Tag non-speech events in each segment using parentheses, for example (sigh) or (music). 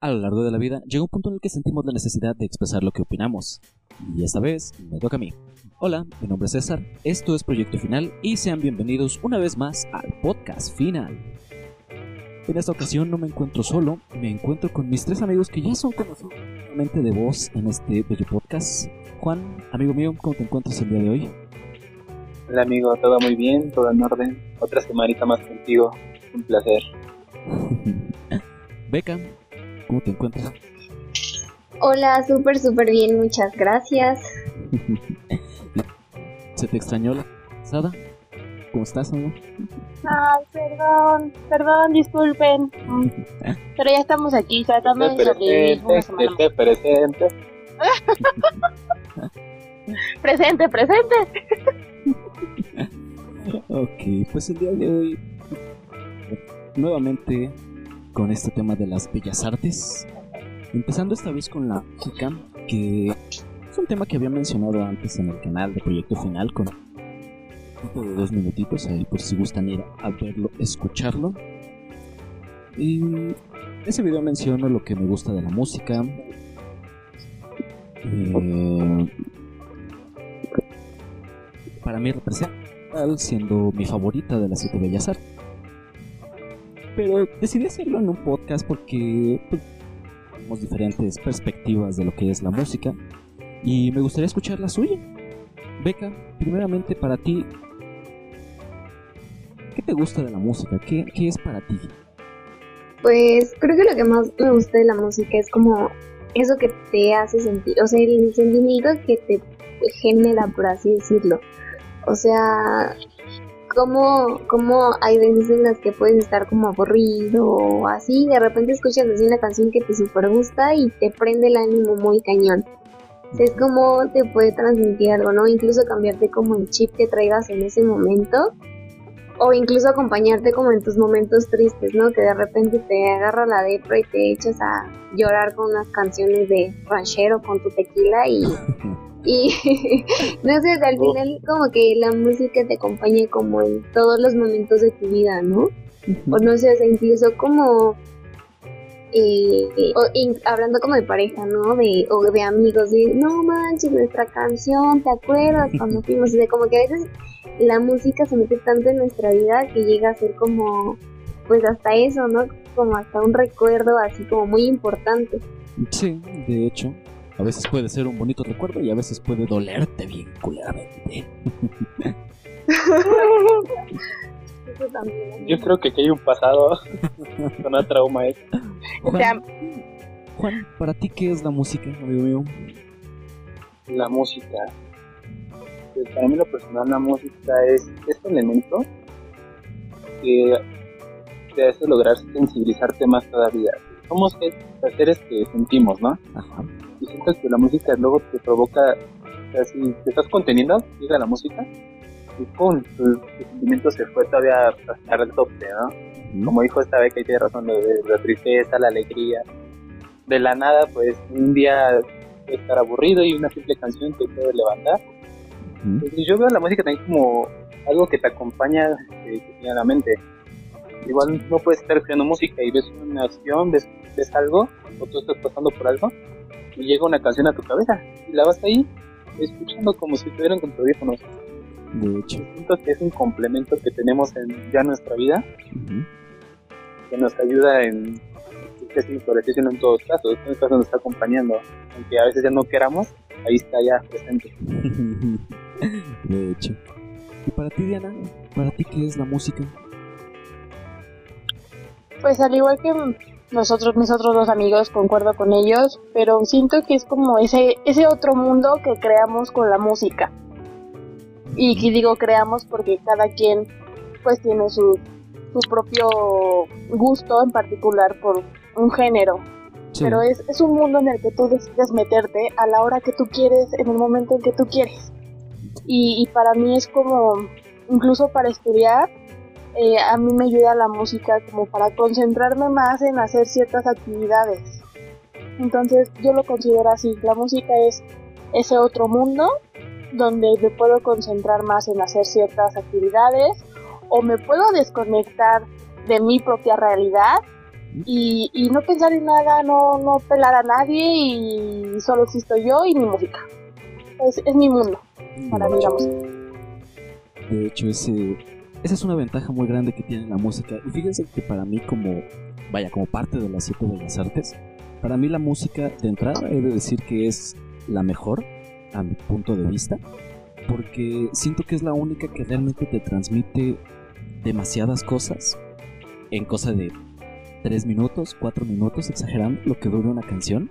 A lo largo de la vida llega un punto en el que sentimos la necesidad de expresar lo que opinamos. Y esta vez me toca a mí. Hola, mi nombre es César, esto es Proyecto Final y sean bienvenidos una vez más al podcast final. En esta ocasión no me encuentro solo, me encuentro con mis tres amigos que ya son conocidos de voz en este bello podcast. Juan, amigo mío, ¿cómo te encuentras el día de hoy? Hola amigo, todo muy bien, todo en orden. Otra semanita más contigo, un placer. (laughs) Beca, ¿Cómo te encuentras? Hola, súper, súper bien, muchas gracias. (laughs) ¿Se te extrañó la pasada? ¿Cómo estás, amor? Ay, perdón, perdón, disculpen. (laughs) Pero ya estamos aquí, tratando de sobrevivir Presente, presente. (laughs) presente, presente. ok, pues el día de hoy nuevamente con este tema de las bellas artes. Empezando esta vez con la música, que es un tema que había mencionado antes en el canal de Proyecto Final con un de dos minutitos ahí por si gustan ir a verlo, escucharlo. Y ese video menciono lo que me gusta de la música. Eh, para mí representa siendo mi favorita de las siete bellas artes pero decidí hacerlo en un podcast porque pues, tenemos diferentes perspectivas de lo que es la música y me gustaría escuchar la suya. Beca, primeramente para ti, ¿qué te gusta de la música? ¿Qué, qué es para ti? Pues creo que lo que más me gusta de la música es como eso que te hace sentir, o sea, el sentimiento que te genera, por así decirlo. O sea, como, como hay veces en las que puedes estar como aburrido o así, de repente escuchas así una canción que te super gusta y te prende el ánimo muy cañón. Es como te puede transmitir algo, ¿no? Incluso cambiarte como el chip que traigas en ese momento o incluso acompañarte como en tus momentos tristes, ¿no? Que de repente te agarra la depra y te echas a llorar con unas canciones de ranchero con tu tequila y (laughs) Y (laughs) no sé, al final como que la música te acompaña como en todos los momentos de tu vida, ¿no? O no sé, o sea, incluso como eh, hablando como de pareja, ¿no? De, o de amigos, de no manches, nuestra canción, ¿te acuerdas cuando (laughs) fuimos? O sea, como que a veces la música se mete tanto en nuestra vida que llega a ser como, pues hasta eso, ¿no? Como hasta un recuerdo así como muy importante. Sí, de hecho, a veces puede ser un bonito recuerdo y a veces puede dolerte bien culeramente. Yo creo que aquí hay un pasado (laughs) con una trauma ¿eh? Juan, Juan, ¿para ti qué es la música, amigo mío? La música. Pues para mí lo personal la música es este elemento que te hace lograr sensibilizarte más todavía. Somos seres que sentimos, ¿no? Ajá y siento que la música luego te provoca, o sea, si te estás conteniendo, llega la música y ¡pum! Tu, sentimiento se fue todavía hasta el tope, ¿no? Como dijo esta vez que tiene razón, de la tristeza, la alegría. De la nada, pues un día estar aburrido y una simple canción te puede levantar. yo veo la música también como algo que te acompaña eh, cotidianamente. Igual no puedes estar escuchando música y ves una acción, ves, ves algo, o tú estás pasando por algo, y llega una canción a tu cabeza y la vas ahí escuchando como si estuvieran con tu audífonos. De hecho. Siento que es un complemento que tenemos en ya nuestra vida que nos ayuda en que es inflorescencia en todos casos. En este caso nos está acompañando. Aunque a veces ya no queramos, ahí está ya presente. (laughs) de hecho. ¿Y para ti, Diana? ¿Para ti qué es la música? Pues al igual que nosotros, mis otros dos amigos, concuerdo con ellos, pero siento que es como ese, ese otro mundo que creamos con la música. Y digo creamos porque cada quien pues tiene su, su propio gusto en particular por un género. Pero es, es un mundo en el que tú decides meterte a la hora que tú quieres, en el momento en que tú quieres. Y, y para mí es como, incluso para estudiar, eh, a mí me ayuda la música como para concentrarme más en hacer ciertas actividades. Entonces yo lo considero así, la música es ese otro mundo donde me puedo concentrar más en hacer ciertas actividades o me puedo desconectar de mi propia realidad y, y no pensar en nada, no, no pelar a nadie y solo existo yo y mi música. Es, es mi mundo, para mí la música. De hecho, ese, esa es una ventaja muy grande que tiene la música. Y fíjense que para mí como, vaya, como parte de las siete bellas artes, para mí la música de entrada he de decir que es la mejor a mi punto de vista, porque siento que es la única que realmente te transmite demasiadas cosas en cosa de 3 minutos, 4 minutos, exagerando lo que dura una canción.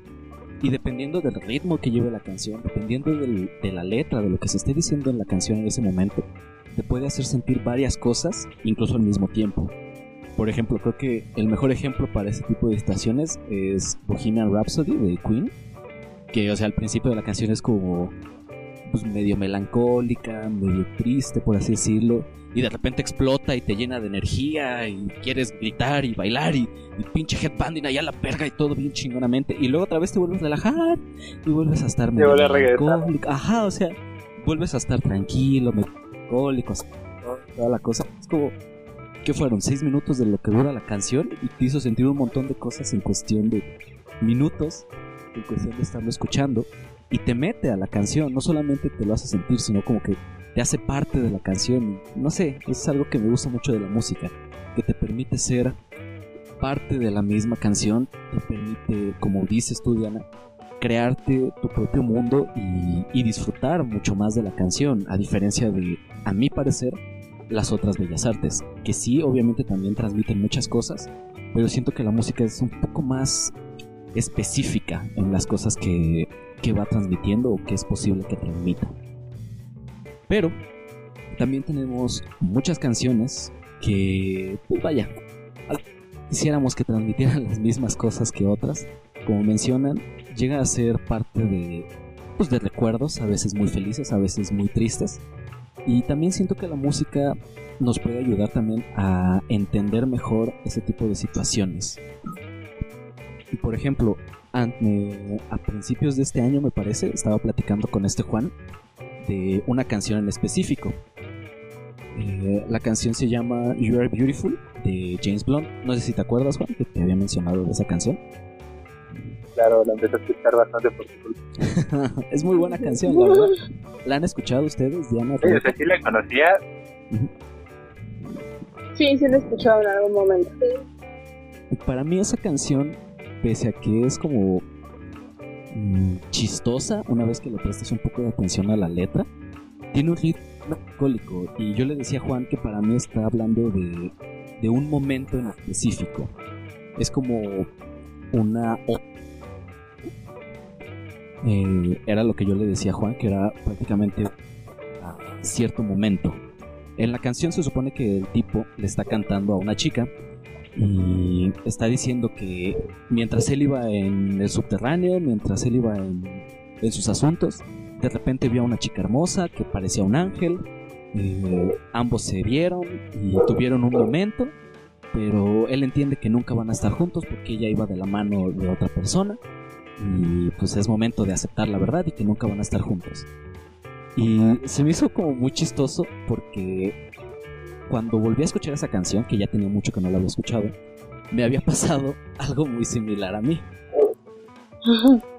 Y dependiendo del ritmo que lleve la canción, dependiendo del- de la letra, de lo que se esté diciendo en la canción en ese momento, te puede hacer sentir varias cosas, incluso al mismo tiempo. Por ejemplo, creo que el mejor ejemplo para ese tipo de estaciones es Bohemian Rhapsody de Queen, que o sea, al principio de la canción es como pues medio melancólica, medio triste, por así decirlo, y de repente explota y te llena de energía y quieres gritar y bailar y, y pinche headbanding allá a la verga y todo bien chingonamente, y luego otra vez te vuelves a relajar y vuelves a estar medio melancólico. Ajá, o sea, vuelves a estar tranquilo, melancólico, así, toda la cosa. Es como, ¿qué fueron? Seis minutos de lo que dura la canción y te hizo sentir un montón de cosas en cuestión de minutos, en cuestión de estarlo escuchando y te mete a la canción, no solamente te lo hace sentir, sino como que te hace parte de la canción. No sé, es algo que me gusta mucho de la música, que te permite ser parte de la misma canción, te permite, como dices tú, Diana, crearte tu propio mundo y, disfrutar mucho más de la canción, a diferencia de, a mi parecer, las otras bellas artes, que sí, obviamente también transmiten muchas cosas, pero siento que la música es un poco más específica en las cosas que, que va transmitiendo o que es posible que transmita. Pero también tenemos muchas canciones que, pues vaya, quisiéramos que transmitieran (laughs) las mismas cosas que otras. Como mencionan, llega a ser parte de, pues, de recuerdos, a veces muy felices, a veces muy tristes. Y también siento que la música nos puede ayudar también a entender mejor ese tipo de situaciones. Y por ejemplo, an- eh, a principios de este año me parece, estaba platicando con este Juan de una canción en específico. Eh, la canción se llama You Are Beautiful de James Blunt. No sé si te acuerdas, Juan, que te había mencionado de esa canción. Claro, la empecé a escuchar bastante por culpa. (laughs) es muy buena canción, la verdad. ¿La han escuchado ustedes, Diana? Sí, o sea, sí la conocía, Sí, sí lo he escuchado en algún momento. Para mí esa canción, pese a que es como mm, chistosa, una vez que le prestas un poco de atención a la letra, tiene un ritmo melancólico. Y yo le decía a Juan que para mí está hablando de, de un momento en específico. Es como una... era lo que yo le decía a Juan, que era prácticamente a cierto momento. En la canción se supone que el tipo le está cantando a una chica y está diciendo que mientras él iba en el subterráneo, mientras él iba en, en sus asuntos, de repente vio a una chica hermosa que parecía un ángel. eh, ambos se vieron y tuvieron un momento, pero él entiende que nunca van a estar juntos porque ella iba de la mano de otra persona y pues es momento de aceptar la verdad y que nunca van a estar juntos. Y se me hizo como muy chistoso porque cuando volví a escuchar esa canción, que ya tenía mucho que no la había escuchado, me había pasado (laughs) algo muy similar a mí.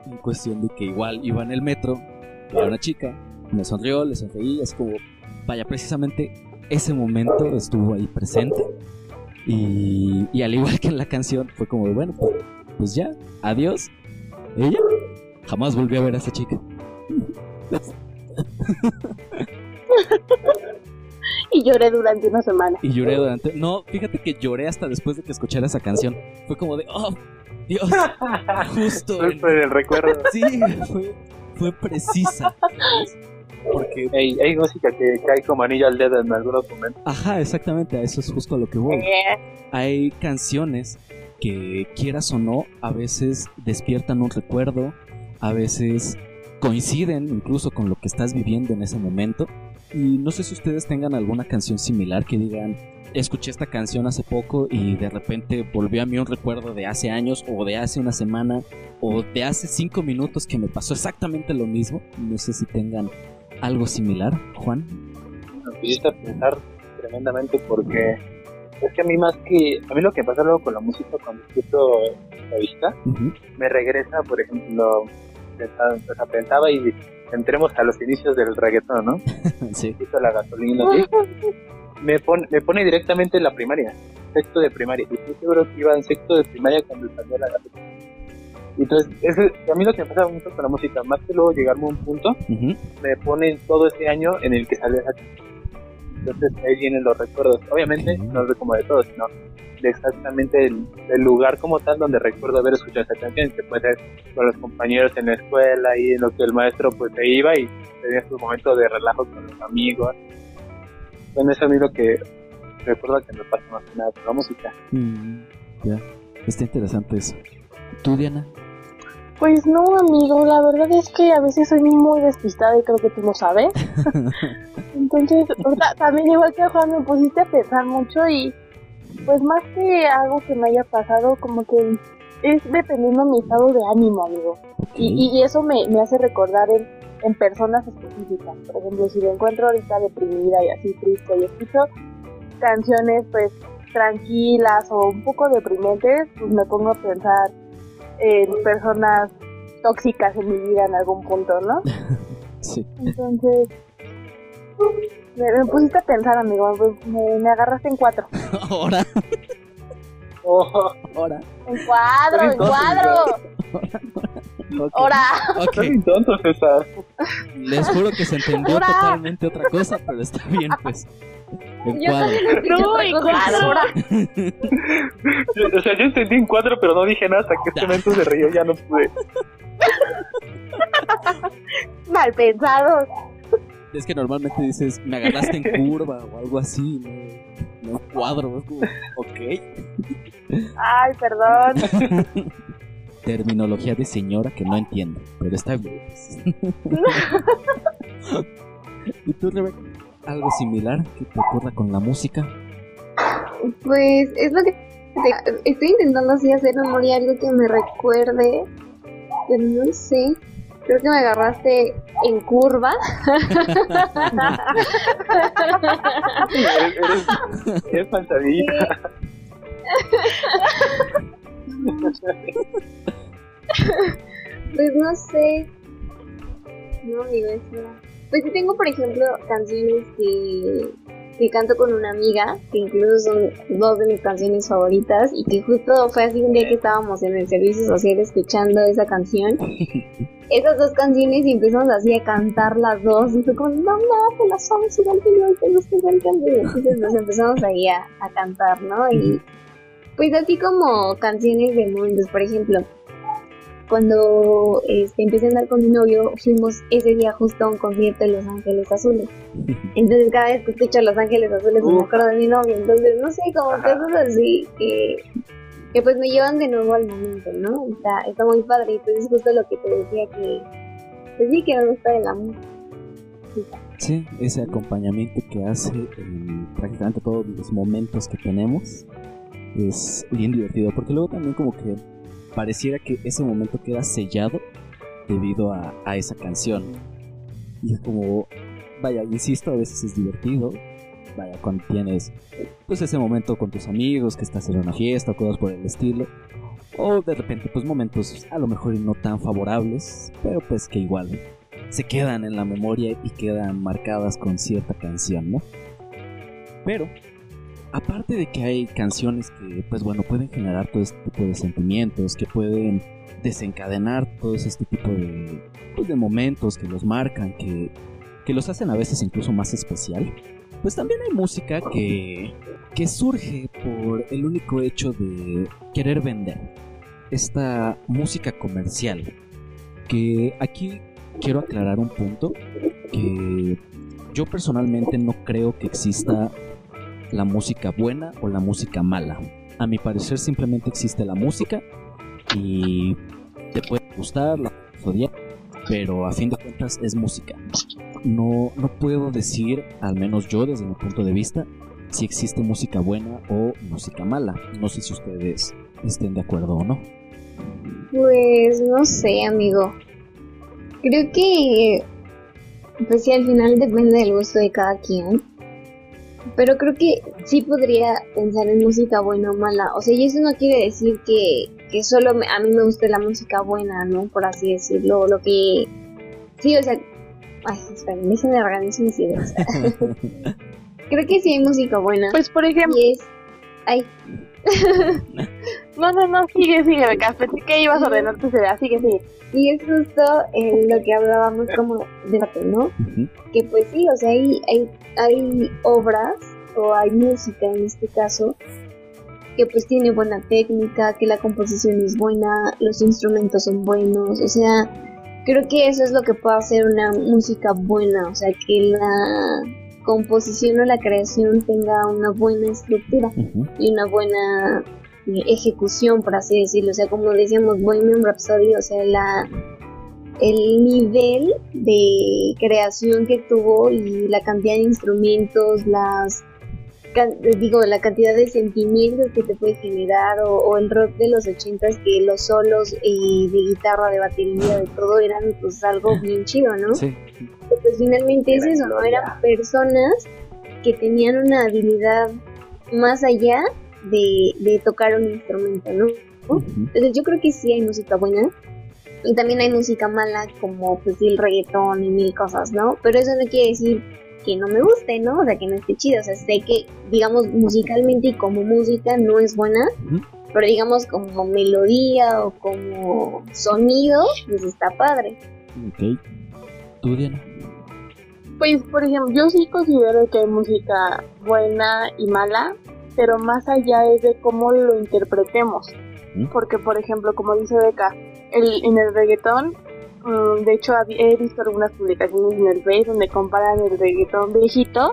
En cuestión de que igual iba en el metro, vi a una chica, me sonrió, le sonreí, es como, vaya, precisamente ese momento estuvo ahí presente. Y, y al igual que en la canción, fue como, bueno, pues, pues ya, adiós. Ella jamás volvió a ver a esa chica. Y lloré durante una semana. Y lloré durante... No, fíjate que lloré hasta después de que escuchara esa canción. Fue como de, oh, Dios, justo. en- Fue el recuerdo. Sí, fue, fue precisa. Porque, Hay, hay música que cae como anillo al dedo en algunos momentos. ajá, exactamente, a eso es justo a lo que voy. Hay canciones que, quieras o no, a veces despiertan un recuerdo, a veces coinciden incluso con lo que estás viviendo en ese momento. Y no sé si ustedes tengan alguna canción similar que digan, escuché esta canción hace poco y de repente volvió a mí un recuerdo de hace años o de hace una semana o de hace cinco minutos que me pasó exactamente lo mismo. No sé si tengan algo similar, Juan. Me pusiste pensar tremendamente porque Es que a mí más que, a mí lo que pasa luego con la música cuando escucho la vista, Ujú. me regresa, por ejemplo, pensaba, o sea, pensaba y entremos a los inicios del reggaetón, ¿no? (laughs) Sí. La gasolina, ¿sí? me, pone, me pone directamente en la primaria, sexto de primaria. Y estoy seguro que iba en sexto de primaria cuando salió la gasolina. Entonces, ese- a mí lo que me pasa mucho con la música, más que luego llegarme a un punto, me ponen todo ese año en el que salió esa. Entonces ahí vienen los recuerdos. Obviamente, no de como de todos, sino de exactamente el, el lugar como tal donde recuerdo haber escuchado esa canción, que puede ser con los compañeros en la escuela y en lo que el maestro pues se iba y tenía su momento de relajo con los amigos. Bueno, eso a mí lo que recuerdo que me pasa más que nada con la música. Mm, ya. Está interesante eso. ¿Tú, Diana? Pues no, amigo, la verdad es que a veces soy muy despistada y creo que tú lo sabes. (laughs) Entonces, ahorita también igual que Juan, me pusiste a pensar mucho y pues más que algo que me haya pasado, como que es dependiendo mi estado de ánimo, amigo. Y, y eso me, me hace recordar en, en personas específicas. Por ejemplo, si me encuentro ahorita deprimida y así triste y escucho canciones pues tranquilas o un poco deprimentes, pues me pongo a pensar en personas tóxicas en mi vida en algún punto, ¿no? (laughs) Sí. Entonces, me, me pusiste a pensar, amigo, pues, me, me agarraste en cuatro. (laughs) Ahora, Oh, ahora. En cuadro, en cuadro. Ahora. Ok. Soy un tonto, César. Les juro que se entendió Ahora. totalmente otra cosa, pero está bien, pues. En Yo cuadro. No, en cuadro. O sea, yo entendí en cuatro, pero no dije nada hasta que este momento se rió, ya no pude. Mal pensado. Es que normalmente dices, me agarraste en curva o algo así, no, no en cuadro. Es como, ok. Ay, perdón. (laughs) Terminología de señora que no entiendo, pero está bien. (laughs) (laughs) ¿Y tú, Rebeca? ¿Algo similar que te ocurra con la música? Pues es lo que te- estoy intentando así hacer memoria algo que me recuerde, pero no sé. Creo que me agarraste en curva. Eres, eres, panzadita. Pues no sé. No, amigo, espera. Pues sí tengo, por ejemplo, canciones que, que canto con una amiga, que incluso son dos de mis canciones favoritas, y que justo fue así un día que estábamos en el servicio social escuchando esa canción. (laughs) Esas dos canciones y empezamos así a cantar las dos, y fue como, no, no, te las sabes igual que yo, te gusta igual que mí. Entonces nos empezamos ahí a, a cantar, ¿no? Y pues así como canciones de momentos, por ejemplo, cuando este, empecé a andar con mi novio, fuimos ese día justo a un concierto de Los Ángeles Azules. (laughs) Entonces cada vez que escucho Los Ángeles Azules me Uf. acuerdo de mi novio. Entonces, no sé, como Ajá. cosas así que, que pues me llevan de nuevo al momento, ¿no? Está, está muy padre. Y pues es justo lo que te decía que, pues sí, que me gusta de la música. Sí, ese acompañamiento que hace en prácticamente todos los momentos que tenemos es bien divertido, porque luego también como que pareciera que ese momento queda sellado debido a, a esa canción. Y es como, vaya, insisto, a veces es divertido, vaya, cuando tienes pues ese momento con tus amigos, que estás en una fiesta o cosas por el estilo. O de repente pues momentos a lo mejor no tan favorables, pero pues que igual se quedan en la memoria y quedan marcadas con cierta canción, ¿no? Pero, aparte de que hay canciones que, pues bueno, pueden generar todo este tipo de sentimientos, que pueden desencadenar todo este tipo de, pues, de momentos que los marcan, que, que los hacen a veces incluso más especial, pues también hay música que, que surge por el único hecho de querer vender. Esta música comercial, que aquí quiero aclarar un punto que yo personalmente no creo que exista la música buena o la música mala. A mi parecer simplemente existe la música y te puede gustar, la odiar, pero a fin de cuentas es música. No, no puedo decir, al menos yo desde mi punto de vista, si existe música buena o música mala. No sé si ustedes estén de acuerdo o no. Pues no sé, amigo. Creo que, pues al final depende del gusto de cada quien. Pero creo que sí podría pensar en música buena o mala. O sea, y eso no quiere decir que, que solo me- a mí me guste la música buena, ¿no? Por así decirlo. Lo que. Sí, o sea. Ay, esperen, déjenme organizar mis ideas. (laughs) creo que sí hay música buena. Pues por ejemplo, Y es. Ay, no, no, no, sigue, sigue, Beca. Pensé que ibas a ordenar tu idea, sigue, sigue. y es justo eh, lo que hablábamos como debate, ¿no? Que pues sí, o sea, hay, hay, hay obras o hay música en este caso que pues tiene buena técnica, que la composición es buena, los instrumentos son buenos, o sea, creo que eso es lo que puede hacer una música buena, o sea, que la composición o la creación tenga una buena estructura y una buena eh, ejecución, por así decirlo. O sea, como decíamos, Bohemian Rhapsody, o sea, la, el nivel de creación que tuvo y la cantidad de instrumentos, las digo, la cantidad de sentimientos que te puede generar, o, o el rock de los ochentas que los solos eh, de guitarra, de batería, de todo eran pues algo bien chido, ¿no? Sí. pues finalmente es eso, ¿no? Eran personas que tenían una habilidad más allá de, de tocar un instrumento, ¿no? Entonces yo creo que sí hay música buena y también hay música mala como pues el reggaetón y mil cosas, ¿no? Pero eso no quiere decir que no me guste, ¿no? O sea, que no esté chido, o sea, sé que digamos musicalmente y como música no es buena, pero digamos como melodía o como sonido, pues está padre. Ok. ¿Tú, Diana? Pues, por ejemplo, yo sí considero que hay música buena y mala, pero más allá es de cómo lo interpretemos. ¿Mm? Porque, por ejemplo, como dice Beca, el, en el reggaetón, mm, de hecho he visto algunas publicaciones en el Face donde comparan el reggaetón viejito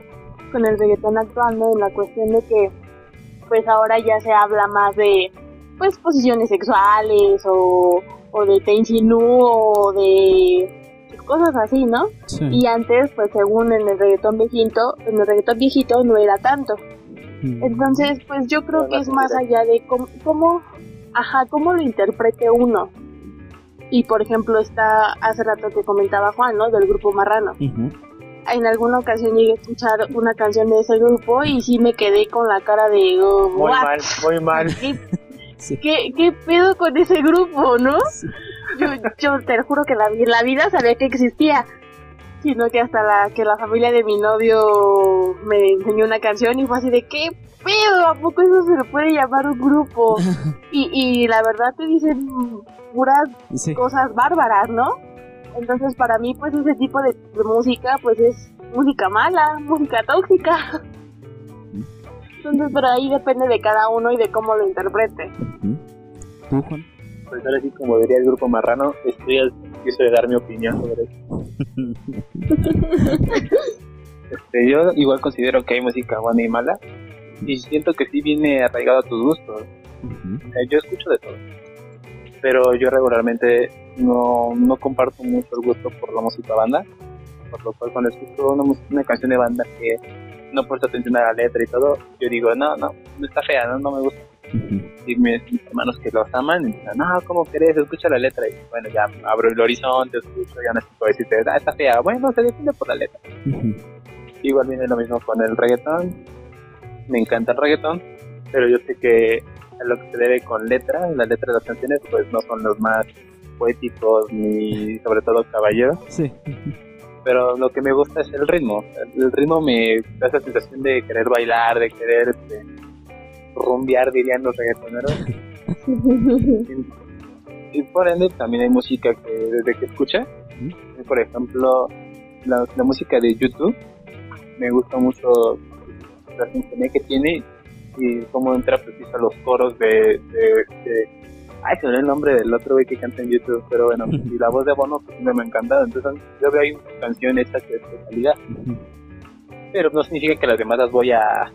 con el reggaetón actual, ¿no? En la cuestión de que, pues ahora ya se habla más de, pues, posiciones sexuales o, o de te insinúo o de cosas así, ¿no? Sí. Y antes, pues según en el reggaetón viejito, en el reggaetón viejito no era tanto. Mm. Entonces, pues yo creo No, que es más allá de cómo, cómo, ajá, cómo lo interprete uno. Y por ejemplo, está hace rato que comentaba Juan, ¿no? Del grupo Marrano. En alguna ocasión llegué a escuchar una canción de ese grupo y sí me quedé con la cara de, oh, Muy "What? mal, muy mal. (laughs) ¿Qué, Sí. qué, qué pedo con ese grupo, no? Sí. yo, yo te lo juro que la, la vida sabía que existía. Sino que hasta la que la familia de mi novio me enseñó una canción y fue así de ¿qué pedo? ¿A poco eso se le puede llamar un grupo? (laughs) Y, y la verdad te dicen puras Sí. cosas bárbaras, ¿no? Entonces para mí pues ese tipo de, de música pues es música mala, música tóxica. Entonces pero ahí depende de cada uno y de cómo lo interprete. ¿Tú, Juan? Pues ahora sí, como diría el grupo Marrano, estoy al servicio de dar mi opinión sobre eso. (laughs) Este, yo igual considero que hay música buena y mala. Y siento que sí viene arraigado a tus gustos. Ujú. Eh, yo escucho de todo. Pero yo regularmente no, no comparto mucho el gusto por la música banda. Por lo cual cuando escucho una, una canción de banda que no presto atención a la letra y todo, yo digo, no, no, está fea, no, no me gusta. Ujú. Y mis, mis hermanos que los aman, y dicen, no, ¿cómo querés? Escucha la letra. Y bueno, ya abro el horizonte, escucho, ya no puedo decirte, ah, está fea. Bueno, se defiende por la letra. Ujú. Igual viene lo mismo con el reggaetón. Me encanta el reggaetón, pero yo sé que a lo que se debe con letra, las letras de las canciones, pues no son los más poéticos ni sobre todo caballeros. Sí. Pero lo que me gusta es el ritmo. El, ritmo me da esa sensación de querer bailar, de querer este, rumbear, dirían los reggaetoneros. Y por ende también hay música que desde que escucha, por ejemplo, la, la música de YouTube, me gusta mucho la sinfonía que tiene y cómo entra preciso a los coros de, de, de- ay se me el nombre del otro güey que canta en YouTube, pero bueno, (laughs) y la voz de Bono pues, me ha encantado, entonces yo veo ahí una canción hecha que es de calidad, pero no significa que las demás las voy a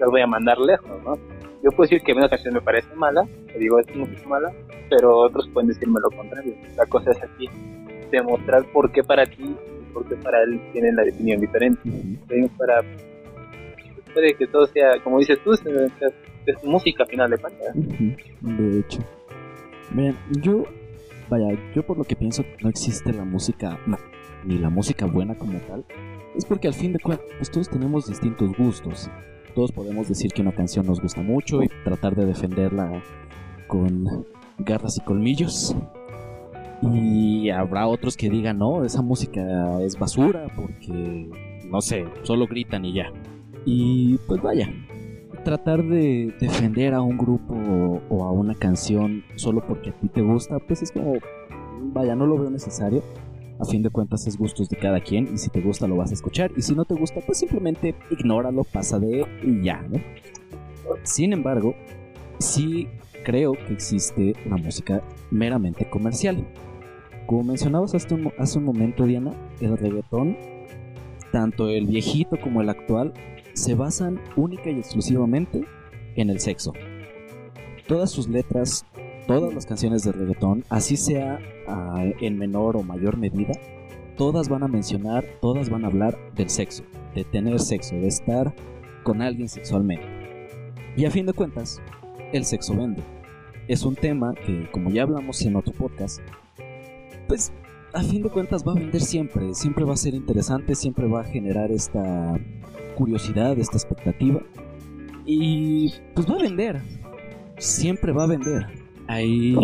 las voy a mandar lejos, ¿no? Yo puedo decir que una canción me parece mala, te digo es música mala, pero otros pueden decirme lo contrario. La cosa es aquí demostrar por qué para ti y por qué para él tienen la opinión diferente. Para puede que todo sea, como dices tú, es, música final de cuentas. Ujú, De hecho. Miren, yo, vaya, yo por lo que pienso no existe la música, ni la música buena como tal, es porque al fin de cuentas pues, todos tenemos distintos gustos. Todos podemos decir que una canción nos gusta mucho y tratar de defenderla con garras y colmillos. Y habrá otros que digan, no, esa música es basura porque, no sé, solo gritan y ya. Y pues vaya, tratar de defender a un grupo o a una canción solo porque a ti te gusta, pues es como, vaya, no lo veo necesario. A fin de cuentas es gustos de cada quien y si te gusta lo vas a escuchar y si no te gusta pues simplemente ignóralo, pasa de y ya, ¿no? Sin embargo, sí creo que existe una música meramente comercial. Como mencionabas hace un, hace un momento, Diana, el reggaetón, tanto el viejito como el actual, se basan única y exclusivamente en el sexo. Todas sus letras, todas las canciones de reggaetón, así sea ah, en menor o mayor medida, todas van a mencionar, todas van a hablar del sexo, de tener sexo, de estar con alguien sexualmente. Y a fin de cuentas, el sexo vende. Es un tema que, como ya hablamos en otro podcast, pues a fin de cuentas va a vender siempre, siempre va a ser interesante, siempre va a generar esta curiosidad, esta expectativa. Y pues va a vender, siempre va a vender. Ahí,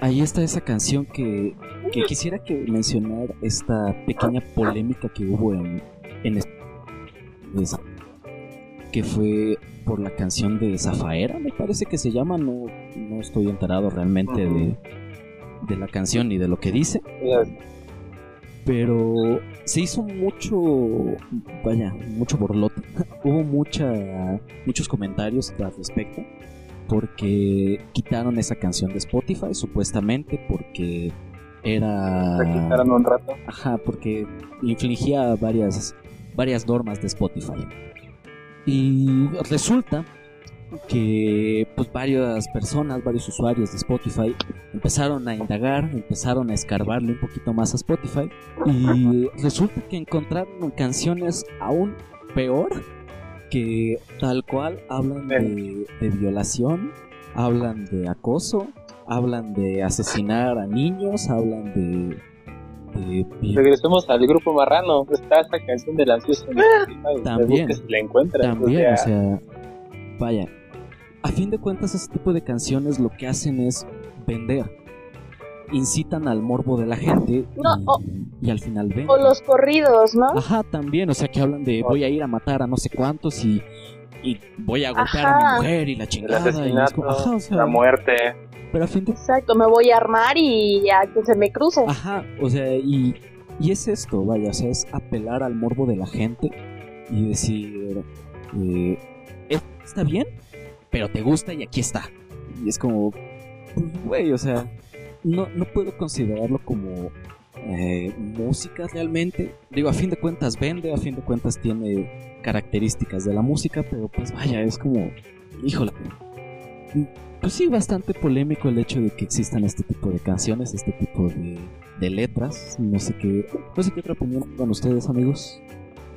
ahí está esa canción que, que quisiera que mencionar esta pequeña polémica que hubo en, en que fue por la canción de Zafaera, me parece que se llama, no, no estoy enterado realmente de, de la canción ni de lo que dice. Pero se hizo mucho, vaya, mucho borlote. (laughs) Hubo mucha, muchos comentarios al respecto porque quitaron esa canción de Spotify, supuestamente porque era... Se quitaron un rato. Ajá, porque infligía varias, varias normas de Spotify. Y resulta que pues varias personas, varios usuarios de Spotify empezaron a indagar, empezaron a escarbarle un poquito más a Spotify y resulta que encontraron canciones aún peor que tal cual hablan de, violación, hablan de acoso, hablan de asesinar a niños, hablan de Regresemos al grupo marrano. Está esta canción de las También. la encuentra. También, o sea, vaya, a fin de cuentas ese tipo de canciones lo que hacen es vender. Incitan al morbo de la gente y, al final venden. O los corridos, ¿no? Ajá, también, o sea que hablan de voy a ir a matar a no sé cuántos y, voy a golpear a mi mujer y la chingada. y la muerte. Pero a fin de... Exacto, me voy a armar y a que se me cruce. Ajá, o sea, y, y es esto, vaya, o sea, es apelar al morbo de la gente y decir, eh, ¿está bien? Pero te gusta y aquí está. Y es como, pues, güey, o sea, no, no puedo considerarlo como eh, música realmente. Digo, a fin de cuentas vende, a fin de cuentas tiene características de la música, pero pues vaya, es como, híjole. Pues sí, bastante polémico el hecho de que existan este tipo de canciones, este tipo de, de letras. No sé qué, no sé qué otra opinión con ustedes, amigos.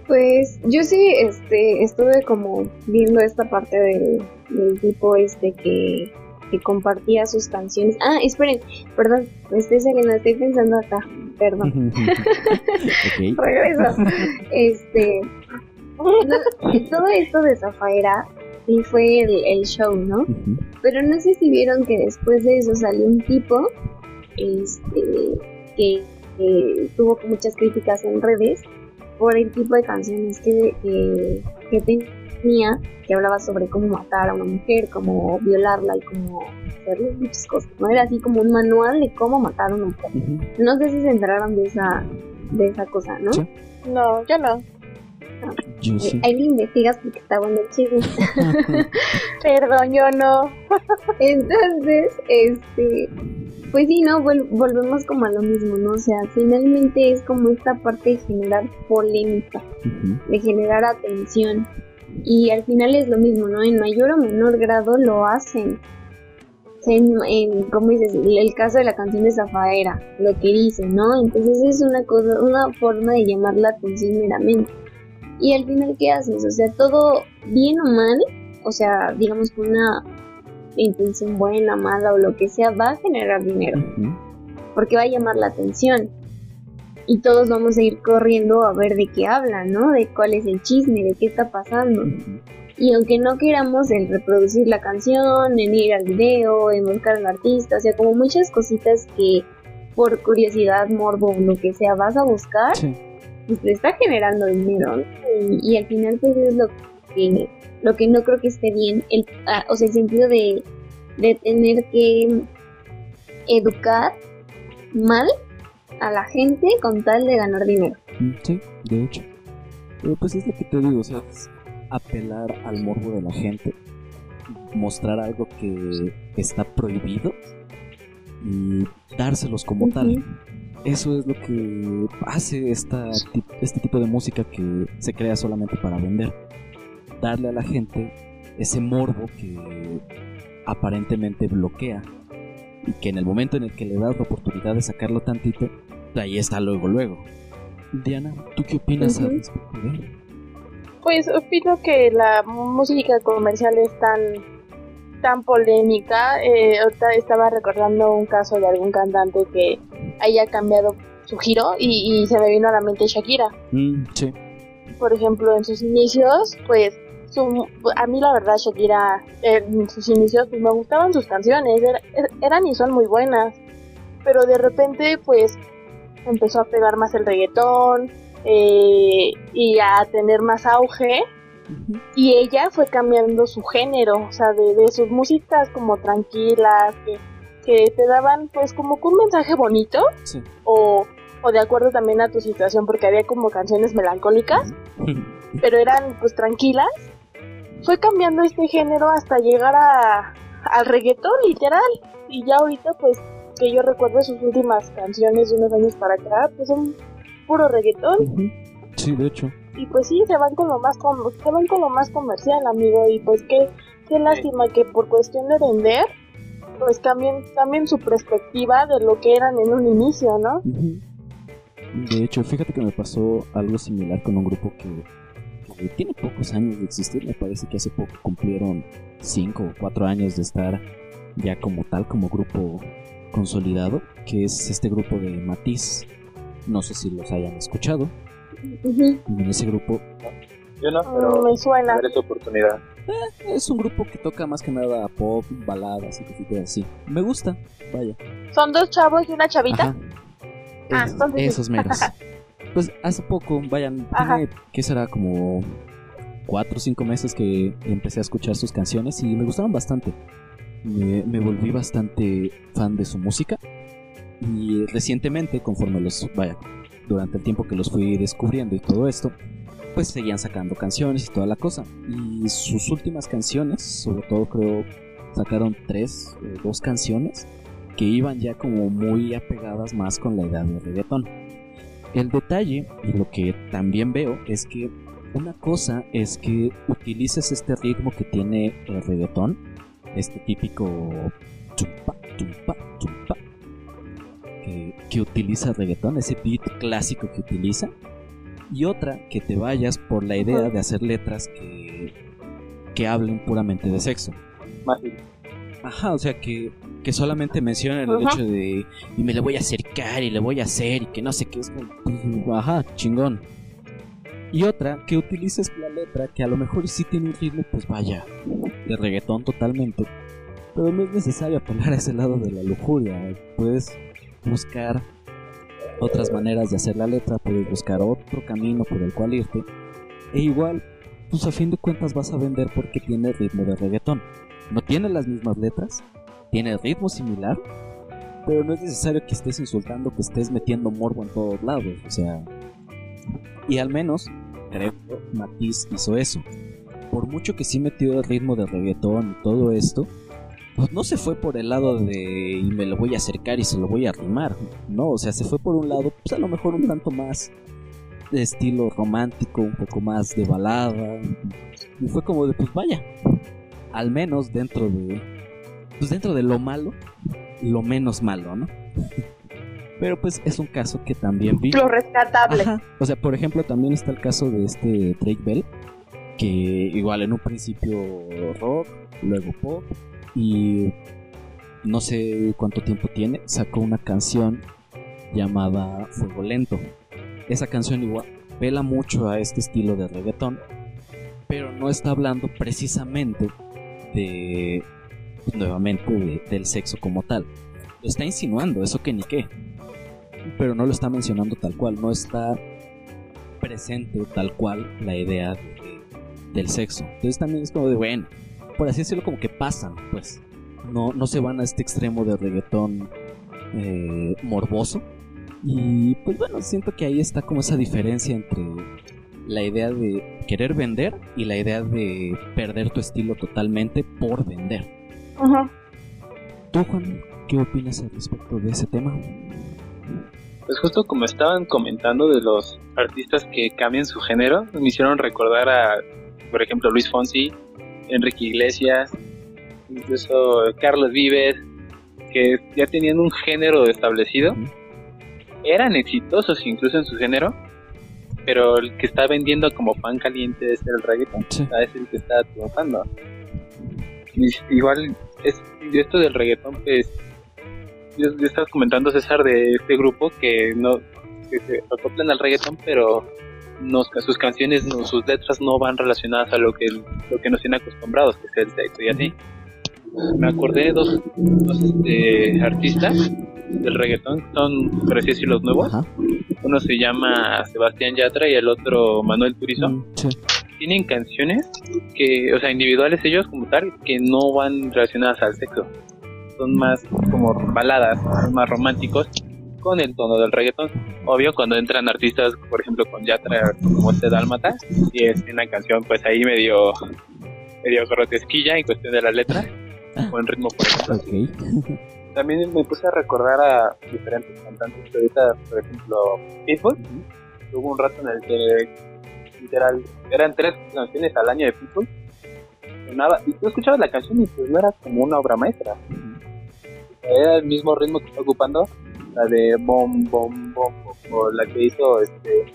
Pues yo sí este, estuve como viendo esta parte del, tipo este que, compartía sus canciones. Ah, esperen, perdón, me estoy saliendo, estoy pensando acá, perdón. (laughs) Regreso. Este, todo esto de Zafaira sí fue el, show, ¿no? Pero no sé si vieron que después de eso salió un tipo este, que tuvo muchas críticas en redes por el tipo de canciones que, que, tenía, que hablaba sobre cómo matar a una mujer, cómo violarla y cómo hacerle muchas cosas. ¿no? Era así como un manual de cómo matar a una mujer. No sé si se enteraron de esa, de esa cosa, ¿no? No, yo no. Yo sí. Ahí lo investigas porque está bueno el chisme. (laughs) (laughs) Perdón, yo no. (laughs) Entonces, este, pues sí, ¿no? volvemos como a lo mismo, ¿no? O sea, finalmente es como esta parte de generar polémica, de generar atención. Y al final es lo mismo, ¿no? En mayor o menor grado lo hacen. En, como dices, el caso de la canción de Zafaera, lo que dice, ¿no? Entonces es una cosa, una forma de llamar la atención meramente. Y al final, ¿qué haces? O sea, todo bien o mal, o sea, digamos con una intención buena, mala o lo que sea, va a generar dinero. Porque va a llamar la atención. y todos vamos a ir corriendo a ver de qué hablan, ¿no? De cuál es el chisme, de qué está pasando. Y aunque no queramos el reproducir la canción, en ir al video, en buscar al artista, o sea, como muchas cositas que por curiosidad, morbo, lo que sea, vas a buscar, pues te está generando dinero. Y, al final, pues es lo que, lo que no creo que esté bien, el, ah, o sea, el sentido de, de tener que educar mal a la gente con tal de ganar dinero. Mm, sí, de hecho. Pero pues es lo que te digo, o sea, apelar al morbo de la gente, mostrar algo que está prohibido y dárselos como tal. Eso es lo que hace esta, este tipo de música que se crea solamente para vender. Darle a la gente ese morbo que aparentemente bloquea y que en el momento en el que le das la oportunidad de sacarlo tantito, ahí está luego, luego. Diana, ¿tú qué opinas al respecto Pues opino que la música comercial es tan tan polémica. Eh, estaba recordando un caso de algún cantante que haya cambiado su giro y, se me vino a la mente Shakira. Mm, sí. Por ejemplo, en sus inicios, pues a mí la verdad Shakira, en sus inicios, pues me gustaban sus canciones, eran y son muy buenas, pero de repente pues empezó a pegar más el reggaetón eh, y a tener más auge y ella fue cambiando su género, o sea, de, sus músicas como tranquilas, que, que, te daban pues como un mensaje bonito, o, o de acuerdo también a tu situación, porque había como canciones melancólicas, (laughs) pero eran pues tranquilas, fue cambiando este género hasta llegar a, al reggaetón literal, y ya ahorita pues que yo recuerdo sus últimas canciones de unos años para acá, pues son puro reggaetón. Sí, de hecho. Y pues sí se van con lo más se van con lo más comercial amigo. Y pues qué qué lástima que por cuestión de vender pues cambien cambien su perspectiva de lo que eran en un inicio no de hecho fíjate que me pasó algo similar con un grupo que, tiene pocos años de existir me parece que hace poco cumplieron cinco o cuatro años de estar ya como tal como grupo consolidado que es este grupo de Matiz no sé si los hayan escuchado en ese grupo. Yo no, pero me suena. oportunidad. Eh, es un grupo que toca más que nada pop, baladas y cositas así. Me gusta, vaya. ¿Son dos chavos y una chavita? Ah, esos meros. (laughs) pues hace poco, vayan, tiene, ¿qué será? Como cuatro o cinco meses que empecé a escuchar sus canciones y me gustaron bastante. Me, me volví bastante fan de su música. Y recientemente, conforme los, vaya, durante el tiempo que los fui descubriendo y todo esto, pues seguían sacando canciones y toda la cosa. Y sus últimas canciones, sobre todo creo, sacaron tres o dos canciones que iban ya como muy apegadas más con la idea del reggaetón. El detalle, y lo que también veo, es que una cosa es que utilices este ritmo que tiene el reggaetón, este típico tumpa, tumpa, tumpa, que, utiliza el reggaetón, ese beat clásico que utiliza, y otra que te vayas por la idea de hacer letras que, que hablen puramente de sexo. Ajá, o sea, que, que solamente mencionan el hecho de y me le voy a acercar y le voy a hacer y que no sé qué es. Ajá, chingón. Y otra, que utilices la letra que a lo mejor sí tiene un ritmo, pues vaya, de reggaetón totalmente. Pero no es necesario apelar a ese lado de la lujuria. Puedes buscar otras maneras de hacer la letra, puedes buscar otro camino por el cual irte. E igual, pues a fin de cuentas vas a vender porque tiene ritmo de reggaetón. No tiene las mismas letras, tiene ritmo similar, pero no es necesario que estés insultando, que estés metiendo morbo en todos lados. O sea, y al menos creo que Matiz hizo eso. Por mucho que sí metió el ritmo de reggaetón y todo esto, pues no se fue por el lado de y me lo voy a acercar y se lo voy a arrimar, no, o sea, se fue por un lado, pues a lo mejor un tanto más de estilo romántico, un poco más de balada, y fue como de, pues vaya, al menos dentro de, pues dentro de lo malo, lo menos malo, ¿no? Pero pues es un caso que también vi. Lo rescatable. O sea, por ejemplo, también está el caso de este Drake Bell, que igual en un principio rock, luego pop, y no sé cuánto tiempo tiene, sacó una canción llamada Fuego Lento. Esa canción igual vela mucho a este estilo de reggaetón, pero no está hablando precisamente de, nuevamente, del sexo como tal. Lo está insinuando, eso que ni qué, pero no lo está mencionando tal cual, no está presente tal cual la idea del sexo. Entonces también es como de, bueno, por así decirlo, como que pasan, pues. No, no se van a este extremo de reggaetón eh, morboso. Y pues bueno, siento que ahí está como esa diferencia entre la idea de querer vender y la idea de perder tu estilo totalmente por vender. Ajá. ¿Tú, Juan, qué opinas al respecto de ese tema? Pues justo como estaban comentando de los artistas que cambian su género, me hicieron recordar a, por ejemplo, Luis Fonsi, Enrique Iglesias, incluso Carlos Vives, que ya tenían un género establecido, eran exitosos incluso en su género, pero el que está vendiendo como pan caliente es el reggaeton, es el que está triunfando. Igual, es, esto del reggaetón, pues, yo, estaba comentando César de este grupo que no que se acoplan al reggaetón, pero no, sus canciones, sus letras no van relacionadas a lo que, lo que nos tienen acostumbrados, que es el sexo y así. Me acordé de dos, este, artistas del reggaetón, son, por así decirlo, los nuevos. Uno se llama Sebastián Yatra y el otro Manuel Turizo. Mm, Tienen canciones que, o sea, individuales ellos como tal, que no van relacionadas al sexo. Son más como baladas, más románticos con el tono del reggaetón. Obvio, cuando entran artistas, por ejemplo, con Yatra, como este Dálmata, y es una canción, pues ahí medio, medio grotesquilla en cuestión de la letra, o en ritmo, por ejemplo. (laughs) También me puse a recordar a diferentes cantantes ahorita, por ejemplo, Pitbull. Hubo un rato en el que, literal, eran tres canciones al año de Pitbull. Nada, y tú escuchabas la canción y pues no era como una obra maestra. Era el mismo ritmo que está ocupando, la de Bom Bom Bom, o la que hizo este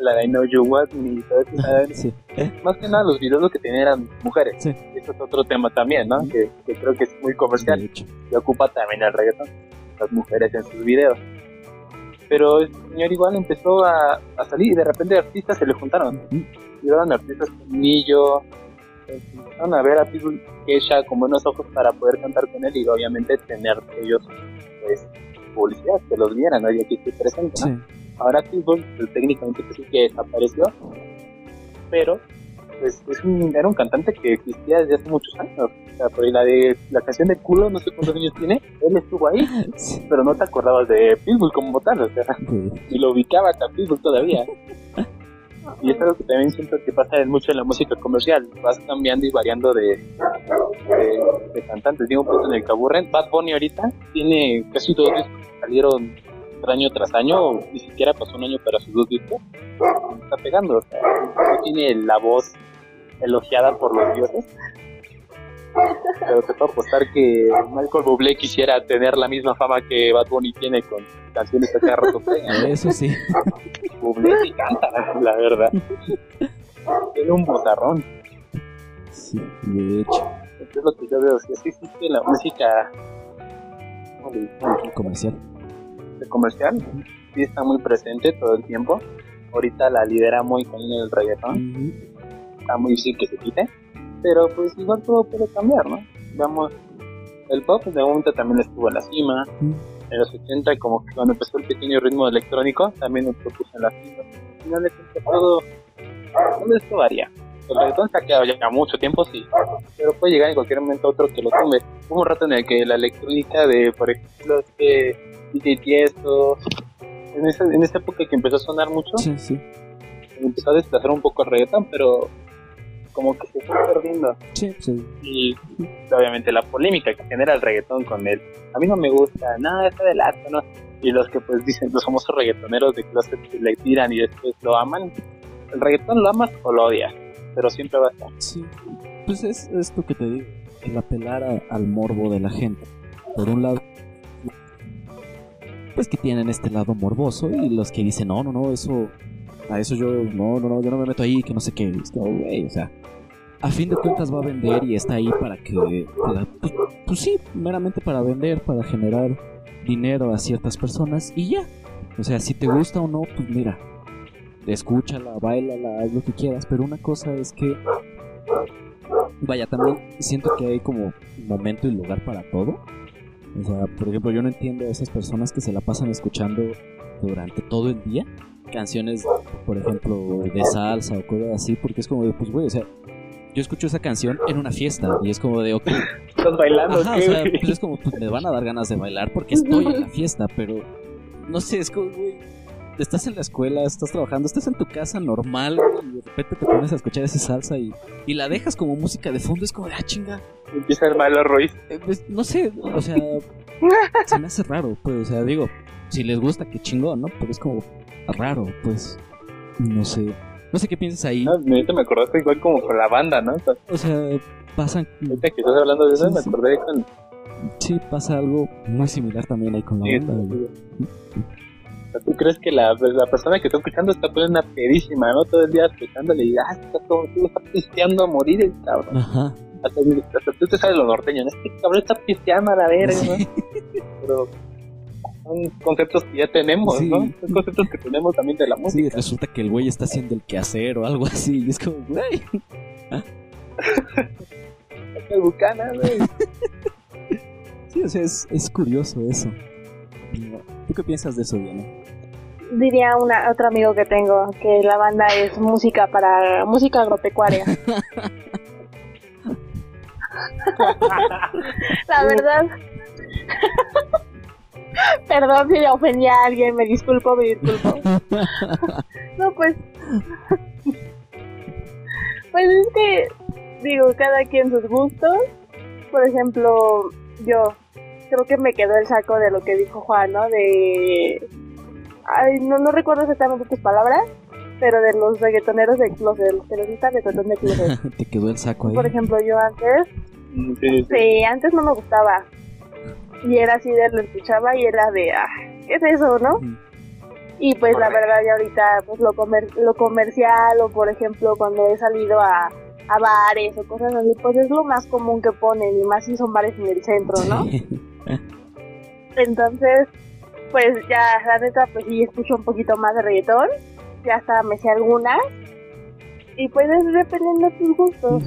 la, de I Know You Want Me, sí. Más que nada los videos lo que tenían eran mujeres. Eso es otro tema también, ¿no? Que, creo que es muy comercial. Y ocupa también el reggaeton, las mujeres en sus videos. Pero el señor igual empezó a, a salir y de repente artistas se le juntaron. Eran artistas con Nillo, empezaron a ver a Pitbull ella con buenos ojos para poder cantar con él y obviamente tener ellos pues publicidad, que los vieran, ¿no? y aquí estoy presente, ¿no? Ahora Pitbull pues, técnicamente sí que desapareció, pero pues es un, era un cantante que existía desde hace muchos años. O sea, por la de la canción de culo, no sé cuántos años tiene, él estuvo ahí, pero no te acordabas de Pitbull como tal, o sea, y lo ubicaba a Pitbull todavía. (laughs) Y es algo que también siento que pasa mucho en la música comercial. Vas cambiando y variando de, de, cantantes. Digo un punto en el que aburren. Bad Bunny ahorita tiene casi todos discos que salieron año tras año. Ni siquiera pasó un año para sus dos discos. Está pegando. O sea, no tiene la voz elogiada por los dioses. Pero te puedo apostar que Michael Bublé quisiera tener la misma fama que Bad Bunny tiene con canciones de cada rato. Eso sí. Bublé sí canta, la verdad. Tiene un bozarrón. Sí, de hecho. Eso es lo que yo veo. Si así existe la música comercial. De comercial, sí está muy presente todo el tiempo. Ahorita la lidera muy con el reggaetón. Está muy difícil que se quite pero pues igual todo puede cambiar, ¿no? Digamos, el pop de momento también estuvo en la cima, en los 80 como que cuando empezó el pequeño ritmo electrónico también nos propuso en la cima, al final de todo, todo esto varía. El reggaetón se ha quedado ya mucho tiempo, sí, pero puede llegar en cualquier momento otro que lo tome. Hubo un rato en el que la electrónica de, por ejemplo, este DJ Tiesto, en esa, en esa época que empezó a sonar mucho, sí, sí. empezó a desplazar un poco el reggaetón, pero como que se fue perdiendo. Sí, sí. Y obviamente la polémica que genera el reggaetón con él. A mí no me gusta, nada, está de lato, ¿no? Y los que pues dicen, los famosos reggaetoneros de closet que le tiran y después lo aman. El reggaetón lo amas o lo odias, pero siempre va a estar. Sí. Pues es esto que te digo, el apelar al morbo de la gente. Por un lado, pues que tienen este lado morboso y los que dicen, no, no, no, eso a eso yo, no, no, no, yo no me meto ahí, que no sé qué. o sea, a fin de cuentas va a vender y está ahí para que, pues, pues, sí, meramente para vender, para generar dinero a ciertas personas y ya. O sea, si te gusta o no, pues mira, escúchala, bailala, haz lo que quieras, pero una cosa es que, vaya, también siento que hay como momento y lugar para todo. O sea, por ejemplo, yo no entiendo a esas personas que se la pasan escuchando durante todo el día canciones, por ejemplo, de salsa o cosas así, porque es como de, pues, güey, o sea, yo escucho esa canción en una fiesta y es como de, ok. Estás bailando, Ajá, o sea, pues es como, pues me van a dar ganas de bailar porque estoy en la fiesta, pero no sé, es como, güey, estás en la escuela, estás trabajando, estás en tu casa normal y de repente te pones a escuchar esa salsa y, y la dejas como música de fondo, es como de, ah, chinga. Empieza el malo Ruiz. Eh, pues, no sé, o sea, se me hace raro, pues, o sea, digo, si les gusta, qué chingón, ¿no? Pero es como raro, pues, no sé. No sé qué piensas ahí. No, ahorita me acordaste igual como con la banda, ¿no? O sea, pasan... Ahorita que estás hablando de eso, Sí, me acordé con... Sí, pasa algo muy similar también ahí con la Sí, banda. sí. Sea, ¿Tú crees que la, la persona que está escuchando está pues una pedísima, ¿no? Todo el día escuchándole y ah, está todo, tú está pisteando a morir el cabrón. Ajá. Hasta, hasta tú te sabes lo norteño, ¿no? Este cabrón está pisteando a la verga, ¿no? Sí. (laughs) Pero son conceptos que ya tenemos, Sí. ¿no? Son conceptos que tenemos también de la Sí, música. resulta que el güey está haciendo el quehacer o algo así. Y es como, güey. (laughs) El bucana, güey. Sí, o sea, es, es curioso eso. ¿Tú qué piensas de eso, Diana? Diría una, otro amigo que tengo que la banda es música para música agropecuaria. (laughs) la verdad. Perdón si ofendí a alguien, me disculpo, me disculpo. No, pues. Pues es que, digo, cada quien sus gustos. Por ejemplo, yo creo que me quedó el saco de lo que dijo Juan, ¿no? De. Ay, no, no recuerdo exactamente tus palabras, pero de los reggaetoneros de closet, de los que les gusta reggaetón de closet. (laughs) Te quedó el saco ahí. Por ejemplo, yo antes, Mm, Sí, sí, sí. sí, antes no me gustaba. Y era así de lo escuchaba y era de, ah, ¿qué es eso, no? Mm. Y pues la verdad ya ahorita pues lo comer lo comercial o por ejemplo cuando he salido a, a bares o cosas así, pues es lo más común que ponen y más si son bares en el centro, ¿no? Sí. (laughs) Entonces, pues ya la neta pues sí escucho un poquito más de reggaetón, ya hasta me sé algunas y pues es dependiendo de tus gustos,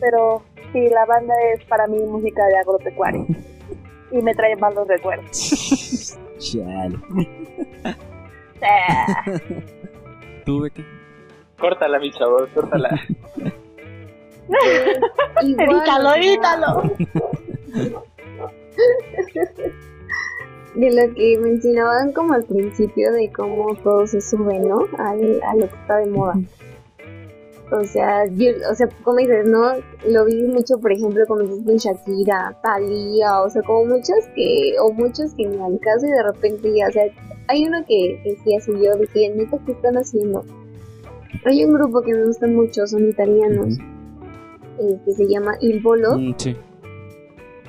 pero sí, la banda es para mí música de agropecuaria (laughs) y me trae malos recuerdos. Chale. (laughs) ¿Tú, Becky? Córtala, mi chavo, córtala. Igual, Edítalo, de lo que mencionaban como al principio de cómo todo se sube, ¿no? Al, a lo que está de moda. O sea, yo, o sea, como dices, ¿no? Lo vi mucho, por ejemplo, como dices con Shakira, Thalía, o sea, como muchos que, o muchos que ni al caso y de repente ya, o sea, hay uno que, que sí así yo decía, neta, ¿qué están haciendo? Hay un grupo que me gusta mucho, son italianos, eh, que se llama Il Volo, Mm, sí.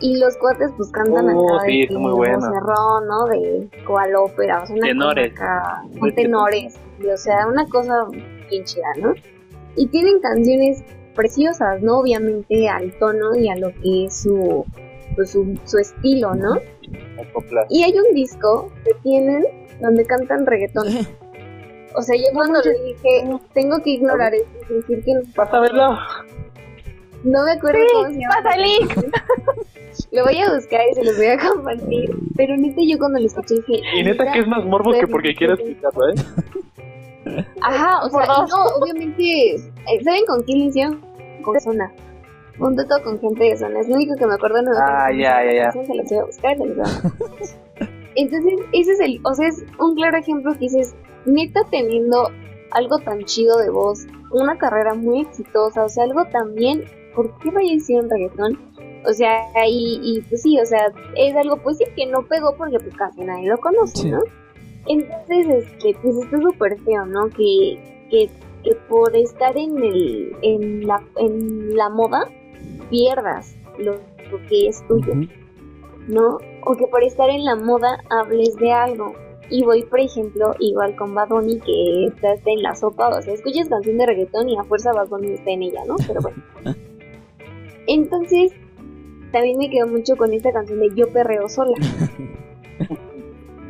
y los cuates pues cantan Oh, acá sí, de muy bueno. vocerrón, ¿no? De cual ópera, o sea, una Tenores. cosa acá, Muy con tenores, y, o sea, una cosa bien chida, ¿no? Y tienen canciones preciosas, ¿no? Obviamente al tono y a lo que es su, pues, su, su estilo, ¿no? Y hay un disco que tienen donde cantan reggaetón. O sea, yo cuando le dije, tengo que ignorar esto y decir que no, Vas a verlo. No me acuerdo cómo se llama. pasa el link. (laughs) Lo voy a buscar y se los voy a compartir. Pero neta, yo cuando lo escuché dije. Y neta que es más morbo que porque quieras explicarlo, ¿eh? Ajá, o sea, no, obviamente. eh, ¿Saben con quién hicieron? Con zona. Un dueto con gente de zona. Es lo único que me acuerdo. No me acuerdo Ah, ya, ya, ya. Se los voy a buscar, se los voy a- Entonces, ese es el. O sea, es un claro ejemplo que dices, neta, teniendo algo tan chido de voz, una carrera muy exitosa, o sea, algo tan bien. ¿Por qué vaya hicieron reggaetón? O sea, y, y pues sí, o sea, es algo pues sí que no pegó porque pues casi nadie lo conoce, Sí. ¿no? Entonces, este, pues está súper feo, ¿no? Que, que, que por estar en el, en la, en la moda pierdas lo, lo que es tuyo. ¿no? O que por estar en la moda hables de algo. Y voy, por ejemplo, igual con Bad Bunny que está está en la sopa, o sea, escuchas canción de reggaetón y a fuerza Bad Bunny está en ella, ¿no? Pero bueno. (laughs) Entonces, también me quedo mucho con esta canción de Yo Perreo Sola. (laughs)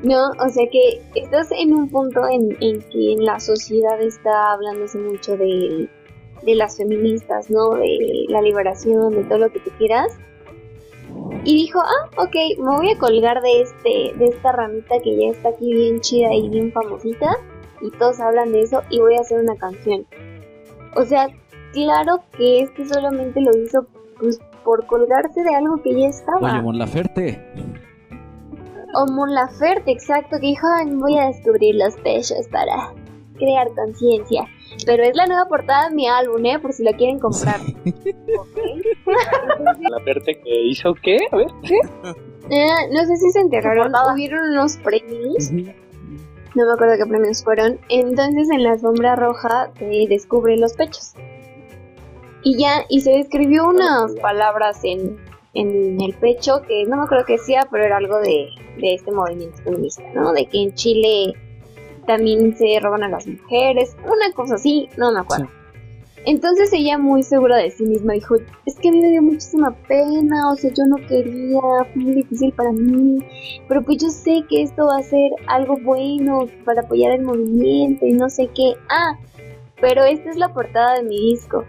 No, o sea que estás en un punto en, en que en la sociedad está hablándose mucho de, de las feministas, ¿no? De la liberación, de todo lo que tú quieras. Y dijo, ah, ok, me voy a colgar de este, de esta ramita que ya está aquí bien chida y bien famosita. Y todos hablan de eso y voy a hacer una canción. O sea, claro que este solamente lo hizo pues por colgarse de algo que ya estaba. Oye, Mon Laferte. O Mon Laferte, exacto, que dijo, "Ay, voy a descubrir los pechos para crear conciencia. Pero es la nueva portada de mi álbum, ¿eh? Por si la quieren comprar. La (laughs) Verte (laughs) que hizo qué? A ver. Eh, no sé si se enteraron, hubieron unos premios, no me acuerdo qué premios fueron. Entonces en la sombra roja se descubre los pechos. Y ya, y se escribió unas palabras en, en el pecho que no me acuerdo qué decía, pero era algo de, de este movimiento feminista, ¿no? De que en Chile también se roban a las mujeres, una cosa así, no me acuerdo. Entonces ella muy segura de sí misma dijo, es que a mí me dio muchísima pena, o sea, yo no quería, fue muy difícil para mí, pero pues yo sé que esto va a ser algo bueno para apoyar el movimiento y no sé qué. Ah, pero esta es la portada de mi disco.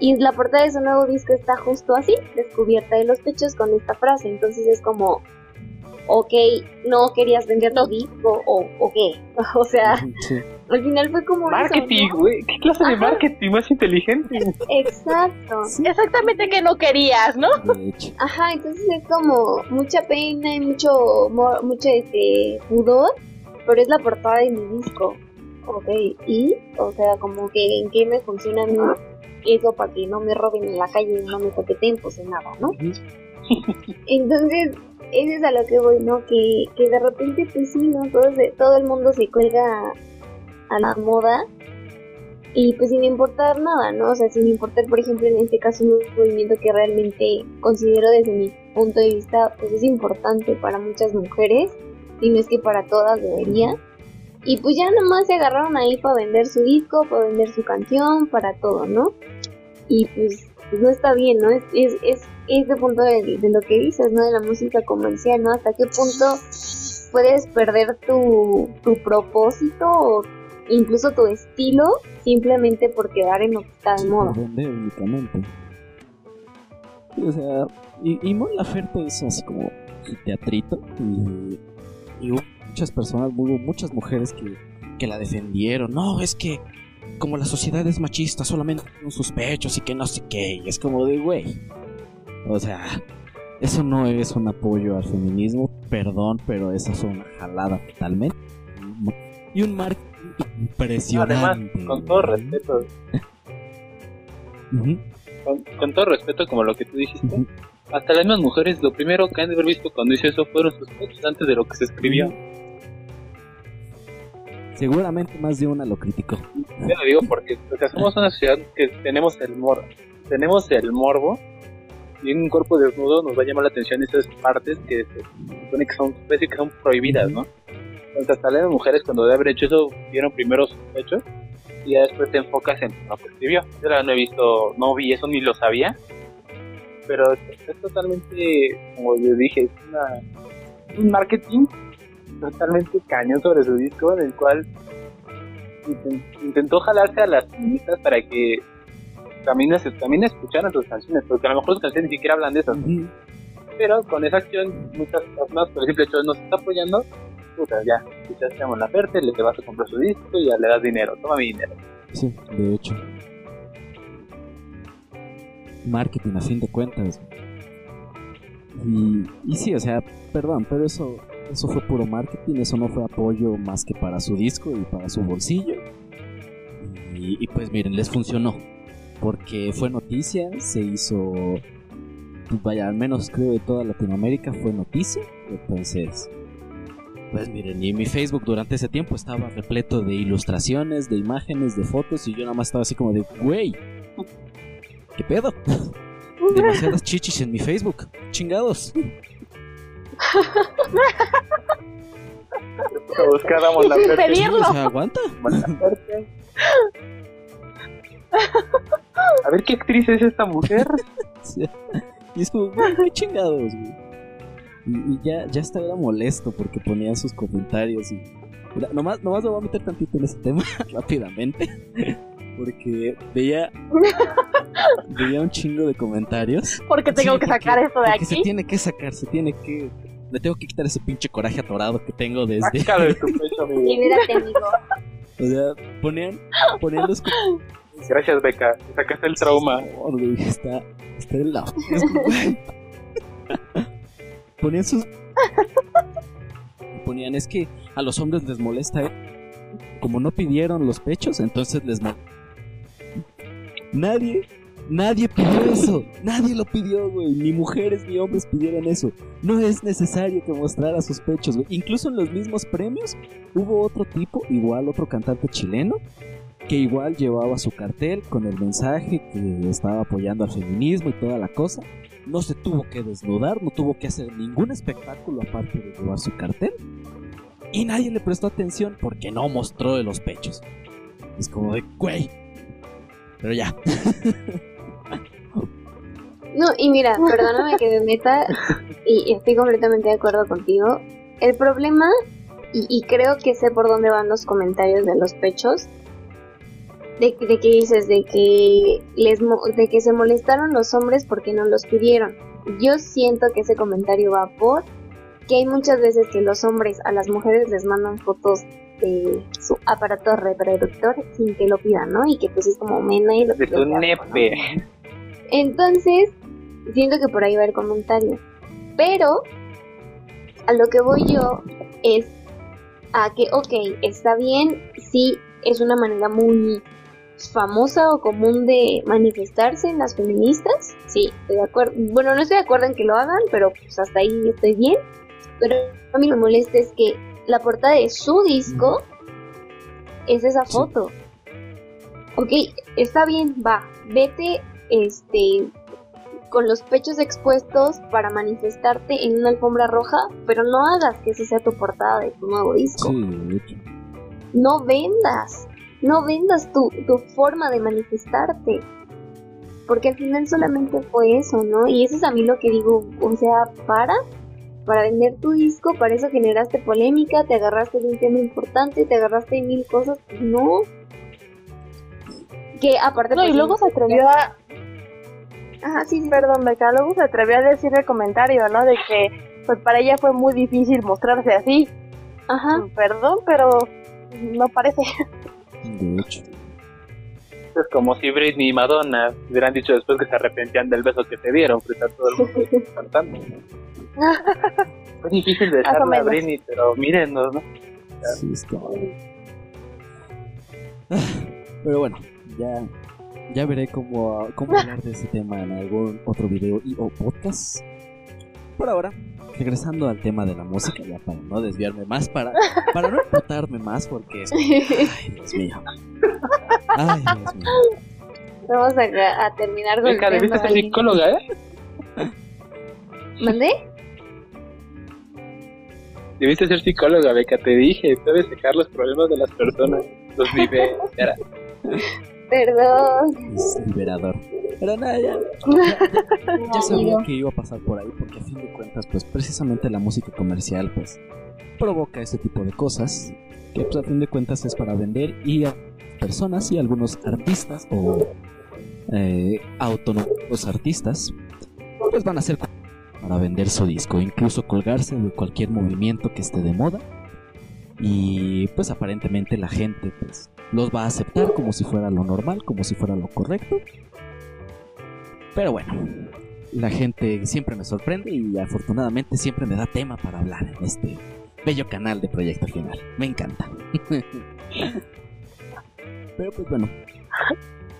Y la portada de su nuevo disco está justo así, descubierta de los pechos con esta frase. Entonces es como, ok, no querías vender tu disco o, o qué. (laughs) O sea, Sí. al final fue como... Marketing, ¿no? güey. ¿Qué clase de marketing más inteligente? Exacto. Exactamente que no querías, ¿no? (laughs) Ajá, entonces es como mucha pena y mucho, mucho este pudor, pero es la portada de mi disco. Ok, y, o sea, como que en qué me funciona a mí eso para que no me roben en la calle y no me toqueten, pues en nada, ¿no? (laughs) Entonces, eso es a lo que voy, ¿no? Que, que de repente, pues sí, ¿no? Todo, se- todo el mundo se cuelga a la moda y pues sin importar nada, ¿no? O sea, sin importar, por ejemplo, en este caso, un movimiento que realmente considero desde mi punto de vista, pues es importante para muchas mujeres, y no es que para todas debería. Y pues ya nomás se agarraron ahí para vender su disco, para vender su canción, para todo, ¿no? Y pues, pues no está bien, ¿no? Es, es, es este punto de, de lo que dices, ¿no? De la música comercial, ¿no? ¿Hasta qué punto puedes perder tu, tu propósito o incluso tu estilo simplemente por quedar en lo que está de moda? Vender únicamente. O sea, y, y Mon Laferte es así como teatrito. Y, y muchas personas, hubo muchas mujeres que, que la defendieron. No, es que como la sociedad es machista, solamente con sus pechos y que no sé qué. Y es como de, güey. O sea, eso no es un apoyo al feminismo, perdón, pero eso es una jalada totalmente. Y un marketing impresionante. Además, con todo respeto, con, con todo respeto, como lo que tú dijiste, hasta las mismas mujeres, lo primero que han de haber visto cuando hizo eso fueron sus pechos antes de lo que se escribió. Seguramente más de una lo criticó. Yo lo digo porque sea, somos una sociedad que tenemos el morbo, tenemos el morbo y un cuerpo desnudo nos va a llamar la atención esas partes que se supone que son, que son prohibidas, ¿no? Entonces hasta las mujeres cuando de haber hecho eso vieron primero sus pechos y ya después te enfocas en lo que escribió. Yo la no he visto, no vi eso ni lo sabía, pero es totalmente, como yo dije, es una, un marketing totalmente cañón sobre su disco en el cual inten- intentó jalarse a las feministas para que también, también escucharan sus canciones, porque a lo mejor sus canciones ni siquiera hablan de eso, Ujú. pero con esa acción muchas personas por el simple hecho nos está apoyando, puta, ya, escuchaste a Mon Laferte, le vas a comprar su disco y ya le das dinero, toma mi dinero. Sí, de hecho. Marketing a fin de cuentas. Y, y sí, o sea, perdón, pero eso, eso fue puro marketing, eso no fue apoyo más que para su disco y para su bolsillo. Y, pues miren, les funcionó. Porque fue noticia, se hizo, pues vaya, al menos creo de toda Latinoamérica fue noticia. Entonces, pues miren, y mi Facebook durante ese tiempo estaba repleto de ilustraciones, de imágenes, de fotos, y yo nada más estaba así como de, güey, ¿qué pedo? (laughs) Demasiadas chichis en mi Facebook, chingados. A buscar a Mon Sin Laferte. pedirlo. O sea, aguanta. A ver qué actriz es esta mujer. (laughs) Y es como, qué chingados, güey. Y, ya, ya estaba molesto porque ponían sus comentarios y... nomás, nomás me voy a meter tantito en ese tema (laughs) rápidamente. Porque veía, veía un chingo de comentarios. Porque tengo que sacar esto de aquí. Se tiene que sacar, se tiene que. Le tengo que quitar ese pinche coraje atorado que tengo desde. de tu (laughs) pecho, amigo. amigo. O sea, ponían, ponían los Gracias, Beca. Sacaste el trauma. está, está en la. (laughs) ponían sus. Ponían, es que a los hombres les molesta, ¿eh? Como no pidieron los pechos, entonces les molesta Nadie, nadie pidió eso. Nadie lo pidió, güey. Ni mujeres ni hombres pidieron eso. No es necesario que mostrara sus pechos, güey. Incluso en los mismos premios hubo otro tipo, igual otro cantante chileno, que igual llevaba su cartel con el mensaje que estaba apoyando al feminismo y toda la cosa. No se tuvo que desnudar, no tuvo que hacer ningún espectáculo aparte de llevar su cartel. Y nadie le prestó atención porque no mostró de los pechos. Es como de, güey, pero ya. (laughs) No, y mira, perdóname que me meta y estoy completamente de acuerdo contigo. El problema, y, creo que sé por dónde van los comentarios de los pechos, de, de que dices, de que, les, de que se molestaron los hombres porque no los pidieron. Yo siento que ese comentario va por que hay muchas veces que los hombres a las mujeres les mandan fotos de su aparato reproductor sin que lo pidan, ¿no? Y que pues es como mena y lo De tu nepe. Entonces, siento que por ahí va el comentario. Pero, a lo que voy yo es a que, ok, está bien, sí, es una manera muy famosa o común de manifestarse en las feministas, sí, estoy de acuerdo. Bueno, no estoy de acuerdo en que lo hagan, pero pues hasta ahí estoy bien. Pero a mí me molesta es que la portada de su disco es esa foto. Ok, está bien, va, vete este con los pechos expuestos para manifestarte en una alfombra roja, pero no hagas que esa sea tu portada de tu nuevo disco. no vendas, no vendas tu, tu forma de manifestarte. Porque al final solamente fue eso, ¿no? Y eso es a mí lo que digo, o sea, para, para vender tu disco, para eso generaste polémica, te agarraste de un tema importante, te agarraste de mil cosas, pues no. Que aparte... No, y pues, luego se atrevió a... Ajá, sí, sí. Perdón, Beca, luego se atrevió a decir el comentario, ¿no? De que pues para ella fue muy difícil mostrarse así. Ajá. Perdón, pero no parece. De hecho. Es como si Britney y Madonna hubieran dicho después que se arrepentían del beso que te dieron frente a todo el mundo (laughs) cantando. (laughs) Es difícil de dejarla a Britney, pero mírenos, ¿no? Sí, está. (laughs) Pero bueno, ya, ya veré cómo, cómo hablar de ese tema en algún otro video y o podcast. Por ahora, regresando al tema de la música, ya para no desviarme más, para, para no explotarme más, porque es. (laughs) Ay, Dios mío. Ay, Dios mío. Vamos a, a terminar con. Venga, debiste ser psicóloga, ¿eh? ¿Mandé? Debiste ser psicóloga, Beca, te dije, debes sacar los problemas de las personas, los libera. (laughs) Perdón. Es liberador. Pero nada, ya, (laughs) ya, sabía que iba a pasar por ahí, porque a fin de cuentas, pues precisamente la música comercial, pues, provoca ese tipo de cosas, que pues a fin de cuentas es para vender y a personas y algunos artistas o eh, autónomos artistas, pues van a ser para vender su disco, incluso colgarse de cualquier movimiento que esté de moda. Y pues aparentemente la gente pues los va a aceptar como si fuera lo normal, como si fuera lo correcto. Pero bueno, la gente siempre me sorprende y afortunadamente siempre me da tema para hablar en este bello canal de Proyecto Final. Me encanta. (laughs) Pero pues bueno.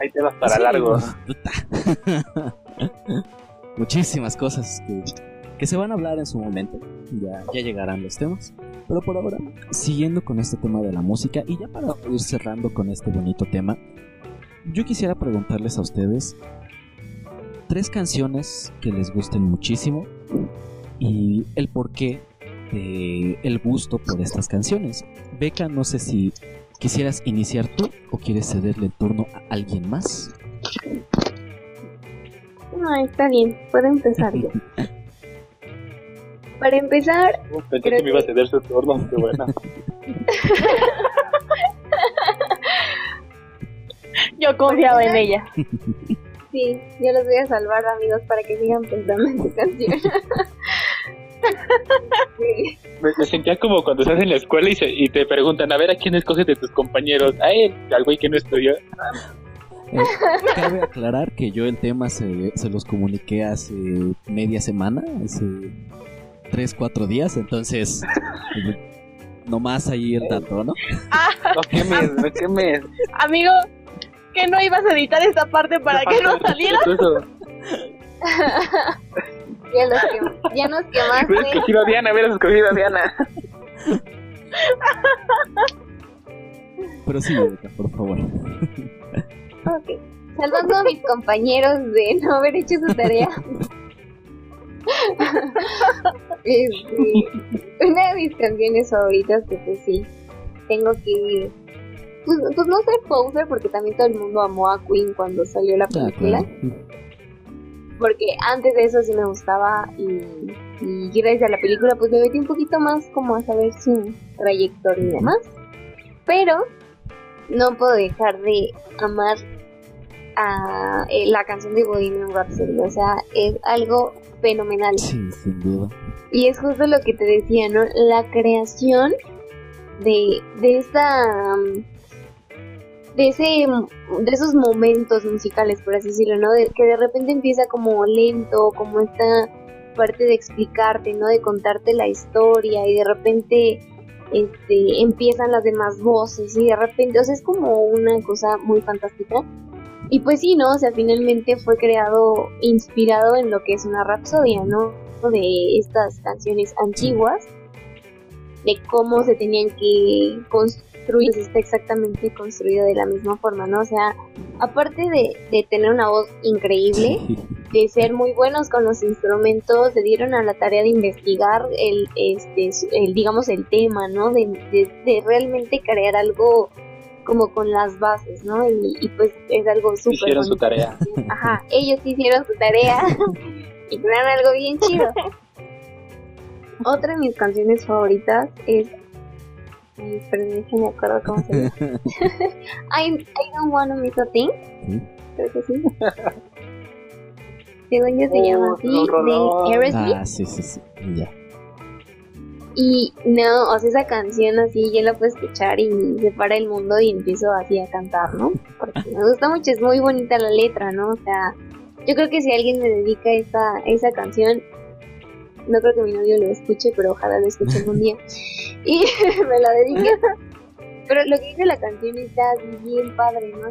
Hay temas para largo. (laughs) muchísimas cosas que, se van a hablar en su momento. Ya, ya llegarán los temas. Pero por ahora, siguiendo con este tema de la música y ya para ir cerrando con este bonito tema, yo quisiera preguntarles a ustedes tres canciones que les gusten muchísimo y el porqué de el gusto por estas canciones. Beca, no sé si quisieras iniciar tú o quieres cederle el turno a alguien más. No, está bien, puedo empezar yo. (laughs) para empezar, Uh, Pensé que me iba a ceder su turno, qué bueno. (laughs) Yo confiaba en ella. sí, yo los voy a salvar, amigos, para que sigan pensando en su canción. Sí. (laughs) Me, me sentía como cuando estás en la escuela y, se- y te preguntan, a ver, ¿a quién escoges de tus compañeros? A él, al güey que no estudió. Eh, cabe aclarar que yo el tema se, se los comuniqué hace media semana, hace 3, 4 días, entonces nomás ahí el dato, ¿no? No quemes, no quemes. Amigo, que no ibas a editar esta parte para que no saliera. Ya, los quem- ya nos Hubieras quemaste. escogido a Diana, hubieras escogido a Diana. Pero sí, Erika, por favor. Ok. Salvando a mis compañeros de no haber hecho su tarea. (laughs) (laughs) Este, una de mis canciones favoritas que pues sí, tengo que... Pues, pues no ser poser porque también todo el mundo amó a Queen cuando salió la Ah, película. claro. Porque antes de eso sí me gustaba y, y gracias a la película pues me metí un poquito más como a saber su trayectoria y demás. Pero no puedo dejar de amar a eh, la canción de Bohemian Rhapsody. O sea, es algo fenomenal. Sí, sin duda. Y es justo lo que te decía, ¿no? La creación de, de esta... um, De, ese, de esos momentos musicales, por así decirlo, ¿no? De- que de repente empieza como lento, como esta parte de explicarte, ¿no? De contarte la historia y de repente este, empiezan las demás voces y de repente, o sea, es como una cosa muy fantástica. Y pues sí, ¿no? O sea, finalmente fue creado, inspirado en lo que es una rapsodia, ¿no? De estas canciones antiguas, de cómo se tenían que construir, pues está exactamente construido de la misma forma, ¿no? O sea, aparte de, de tener una voz increíble, de ser muy buenos con los instrumentos, se dieron a la tarea de investigar el, este, el digamos, el tema, ¿no? De, de, de realmente crear algo como con las bases, ¿no? Y, y pues es algo súper Hicieron su bonito. tarea. (laughs) Ajá, ellos hicieron su tarea (laughs) y crearon algo bien chido. Otra de mis canciones favoritas es. Ay, perdón, es que me acuerdo cómo se llama. (laughs) I, I don't wanna miss a thing. Sí. Creo que sí. Según yo se llama Oh, así, un rolón. de Aerosmith. Ah, sí, sí, sí. Ya. Y no, o sea, esa canción así yo la puedo escuchar y se para el mundo y empiezo así a cantar, ¿no? Porque me gusta mucho, es muy bonita la letra, ¿no? O sea, yo creo que si alguien me dedica esa, esa canción, no creo que mi novio lo escuche, pero ojalá lo escuche algún día. Y (laughs) me la dedique. Pero lo que dice la canción está bien padre, ¿no?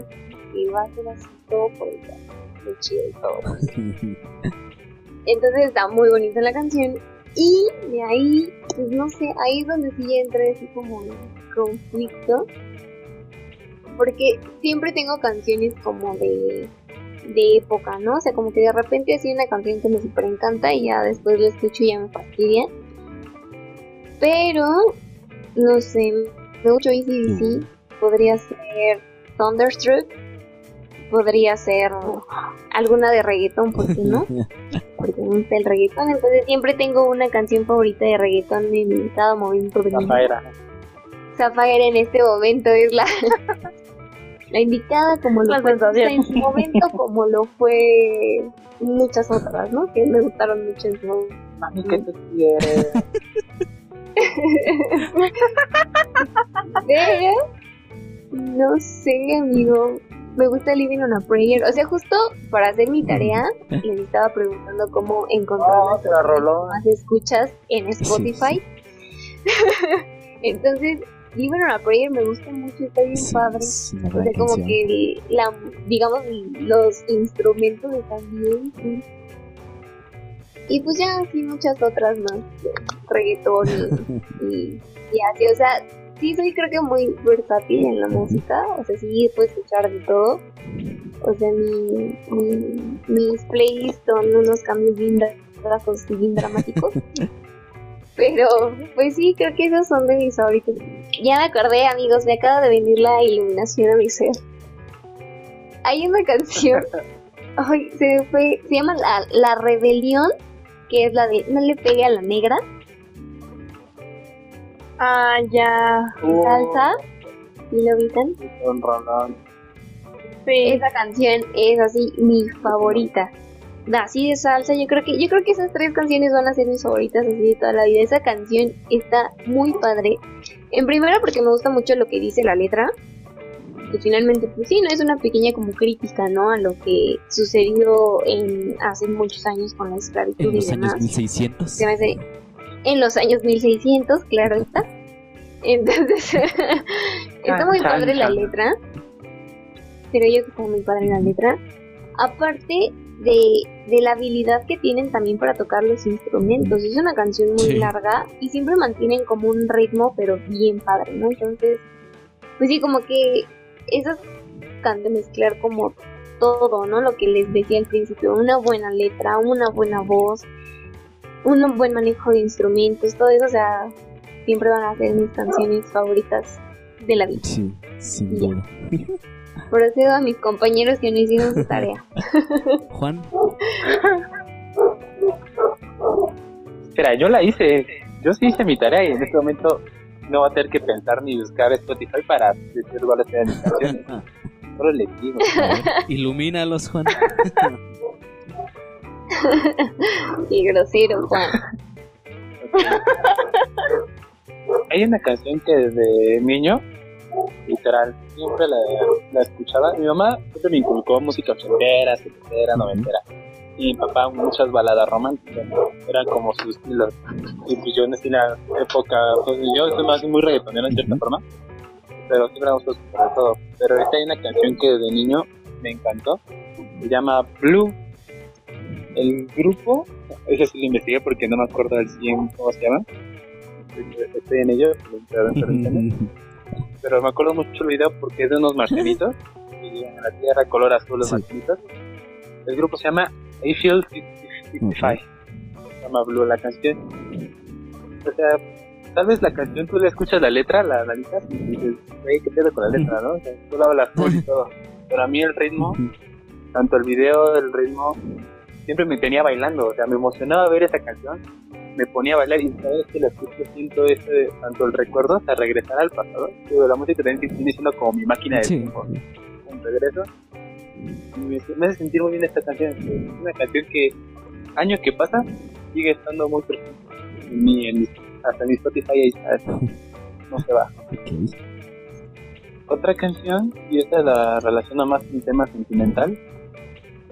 Que va a ser así todo por el chido y todo. (laughs) Entonces está muy bonita la canción. Y de ahí, pues no sé, ahí es donde sí ya entré así como en conflicto. Porque siempre tengo canciones como de, de época, ¿no? O sea, como que de repente así una canción que me super encanta y ya después la escucho y ya me fastidia. Pero, no sé, mucho ACDC. Podría ser Thunderstruck. Podría ser alguna de reggaetón, ¿por qué no? (laughs) porque me gusta el reggaetón, entonces siempre tengo una canción favorita de reggaetón en cada momento de mi vida. Rafaela. Sapphire en este momento es la, (laughs) la indicada como lo La fue sensación. en su momento, como lo fue muchas otras, ¿no? Que me gustaron mucho en su momento. Mami, ¿qué te quieres? (laughs) Pero, no sé, amigo. Me gusta Living on a Prayer. O sea, justo para hacer mi tarea, (laughs) les estaba preguntando cómo encontrar Oh, las escuchas en Spotify. (laughs) Entonces, Living on a Prayer me gusta mucho, está bien Sí, padre. es O sea, como que la, digamos, los instrumentos están bien. sí. Y pues ya, sí, muchas otras más. Reggaetón y, (laughs) y, y así. O sea, sí soy creo que muy versátil en la música. O sea, sí puedo escuchar de todo. O sea, mi, mi- mis playlists son unos cambios bien drásticos y bien dramáticos. (laughs) Pero, pues sí, creo que esos son de mis favoritos. Ya me acordé, amigos, me acaba de venir la iluminación a mi ser. Hay una canción, ay, se me fue, se llama La, La Rebelión, que es la de No le pegue a la negra. Ah, ya. Oh, Salsa, ¿y lo ubican? Sí. Esa canción es así mi favorita. Da, Así de salsa, yo creo que yo creo que esas tres canciones van a ser mis favoritas así de toda la vida. Esa canción está muy padre. En primera porque me gusta mucho lo que dice la letra. Que finalmente, pues sí, no es una pequeña como crítica, ¿no? A lo que sucedió en hace muchos años con la esclavitud En y los años demás. 1600. Se me hace en los años 1600, claro está. Entonces, (laughs) está muy padre la letra. Pero yo que está muy padre la letra. Aparte de, de la habilidad que tienen también para tocar los instrumentos. Es una canción muy Sí. larga y siempre mantienen como un ritmo, pero bien padre, ¿no? Entonces, pues sí, como que esas cantan mezclar como todo, ¿no? Lo que les decía al principio, una buena letra, una buena voz, un buen manejo de instrumentos, todo eso, o sea, siempre van a ser mis canciones favoritas de la vida. Sí, sin Ya. duda. (laughs) Procedo a mis compañeros que no hicieron su tarea. (laughs) Juan, Espera, yo la hice. Yo sí hice mi tarea y en este momento no va a tener que pensar ni buscar Spotify para decir cuáles eran mis canciones. (laughs) Solo le digo. ver, ilumínalos, Juan. (laughs) Y grosero, Juan. (laughs) Hay una canción que desde niño, literal, siempre la, la escuchaba. Mi mamá siempre me inculcó música ochentera, setentera, noventera. Y mi papá muchas baladas románticas. Eran como sus estilos. Y pues yo en esa época, pues yo soy más muy reggaetonero en cierta Ujú. forma. Pero siempre me gustó todo. Pero esta hay una canción que desde niño me encantó. Se llama Blue. El grupo, ese sí lo investigué porque no me acuerdo del 100 cómo se llama. Estoy en ello, (laughs) pero- me acuerdo mucho el video porque es de unos marcianitos y en la tierra color azul los Sí. marcianitos. El grupo se llama I Feel 55. Se llama Blue la canción. O sea, tal vez la canción tú le escuchas la letra, la analizas y dices, güey, ¿qué pedo con la letra, no? O sea, tú la hablas y todo. Pero a mí el ritmo, tanto el video, el ritmo, siempre me tenía bailando. O sea, me emocionaba ver esa canción, me ponía a bailar y cada vez que la escucho siento ese, tanto el recuerdo hasta regresar al pasado. Digo, la música también viene siendo como mi máquina de Sí. tiempo. Un regreso. Me, me hace sentir muy bien esta canción. Es una canción que, año que pasa, sigue estando muy presente. En mi, en hasta en mi Spotify ahí está. (laughs) No se va. Otra canción, y esta la relaciona más con un tema sentimental,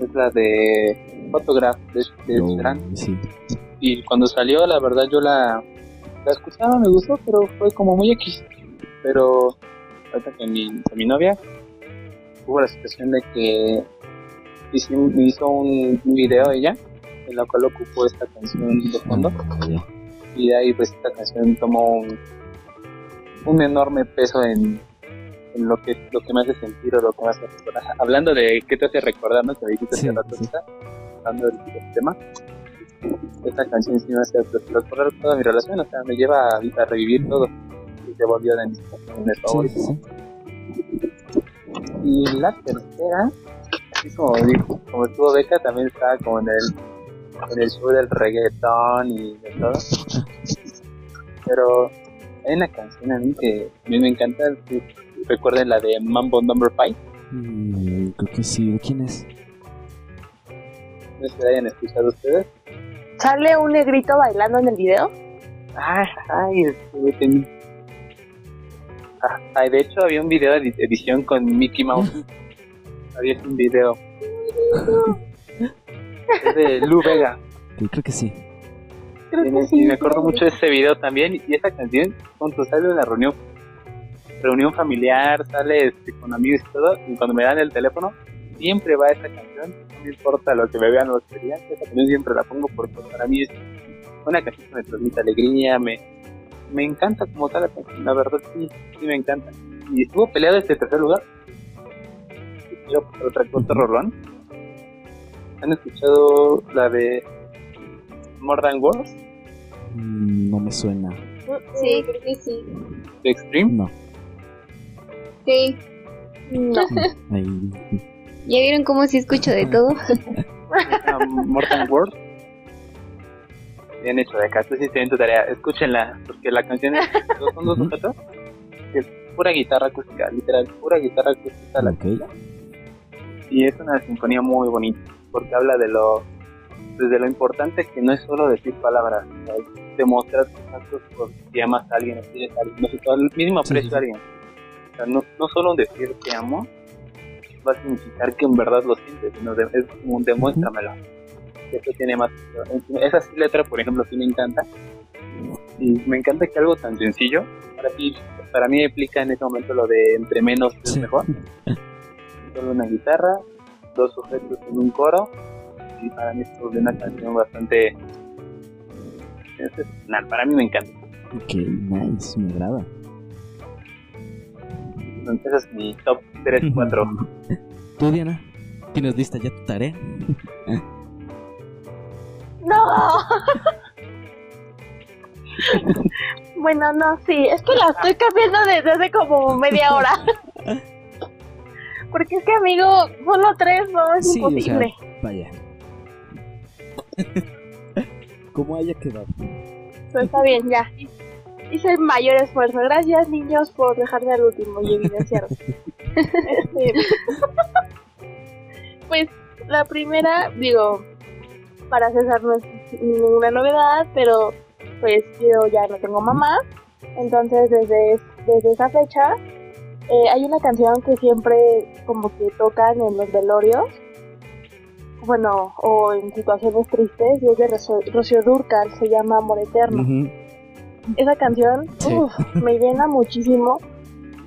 es la de Photograph de, de Sheeran. sí. Y cuando salió, la verdad, yo la, la escuchaba, me gustó, pero fue como muy X. Pero ahorita que mi, mi novia hubo la situación de que hizo, hizo un, un video ella, en la cual ocupó esta canción de fondo. Ah, y de ahí pues esta canción tomó un, un enorme peso en, en lo que lo que me hace sentir o lo que me hace recordar. Hablando de qué te hace recordar, ¿no? Que dijiste Sí, hace rato, sí. Hablando del, tema. Esta canción sí me hace recordar toda mi relación, o sea, me lleva a, a revivir todo y se volvió de mis canciones Sí, favoritas. sí. Y la tercera, así como dijo, como estuvo Beca, también estaba como en el, en el show del reggaetón y de todo. Pero hay una canción a mí que a mí me encanta, recuerden la de Mambo Number 5, Mm, creo que sí. ¿De quién es? No sé si la hayan escuchado ustedes. ¿Sale un negrito bailando en el video? Ay, ay, este, ten- Ah, ay, de hecho había un video de edi- edición con Mickey Mouse. (laughs) había un video. es de Lu Vega. Que creo que sí. Creo que me, sí. y me acuerdo mucho de ese video también. Y esa canción, cuando sale en la reunión, reunión familiar, sale este, con amigos y todo. Y cuando me dan el teléfono, siempre va esa canción. No me importa lo que me vean los querían. Esa canción siempre la pongo porque para mí es una canción que me transmite alegría. Me, me encanta como tal la canción. La verdad, sí, sí me encanta. Y estuvo peleado este tercer lugar. Y quiero pasar otra cosa, Rolón. ¿Han escuchado la de More Than Words? Mm, no me suena. Sí, creo que sí. de Extreme. No. Sí. No. Ahí- ¿Ya vieron cómo sí escucho de todo? (laughs) Mortal World. Bien hecho de acá, tú sí en tu tarea, escúchenla, porque la canción es, son dos sujetos, es pura guitarra acústica, literal, pura guitarra acústica. La Ok. Y es una sinfonía muy bonita, porque habla de lo, desde lo importante que no es solo decir palabras, o sea, es demostrar tus actos por si amas a alguien o quieres a alguien, no sé, todo el mínimo Sí, aprecio sí, a alguien. O sea, no, no solo decir te amo va a significar que en verdad lo sientes, sino de- es como un demuéstramelo. Eso tiene más. Esa letra, por ejemplo, sí me encanta. Y me encanta que algo tan sencillo, para mí, para mí aplica en ese momento lo de entre menos es Sí. mejor. Solo una guitarra, dos sujetos en un coro, y para mí es una canción bastante excepcional. Para mí me encanta. Ok, nice, me agrada. Entonces, es mi top 3, 4. ¿Tú, Diana? ¿Tienes lista ya tu tarea? ¡No! bueno, no, sí, es que la estoy cambiando desde hace como media hora. Porque es que, amigo, solo tres no es Sí, o sea, imposible. vaya. Como haya quedado. Pero está bien, ya. Hice el mayor esfuerzo. Gracias, niños, por dejarme al último y evidenciar. Este, pues la primera, digo, para César no es ninguna novedad, pero pues yo ya no tengo mamá. Entonces, desde, desde esa fecha, eh, hay una canción que siempre como que tocan en los velorios. Bueno, o en situaciones tristes, y es de Rocío, Rocío Dúrcal, se llama Amor Eterno esa canción Sí. uf, me llena muchísimo.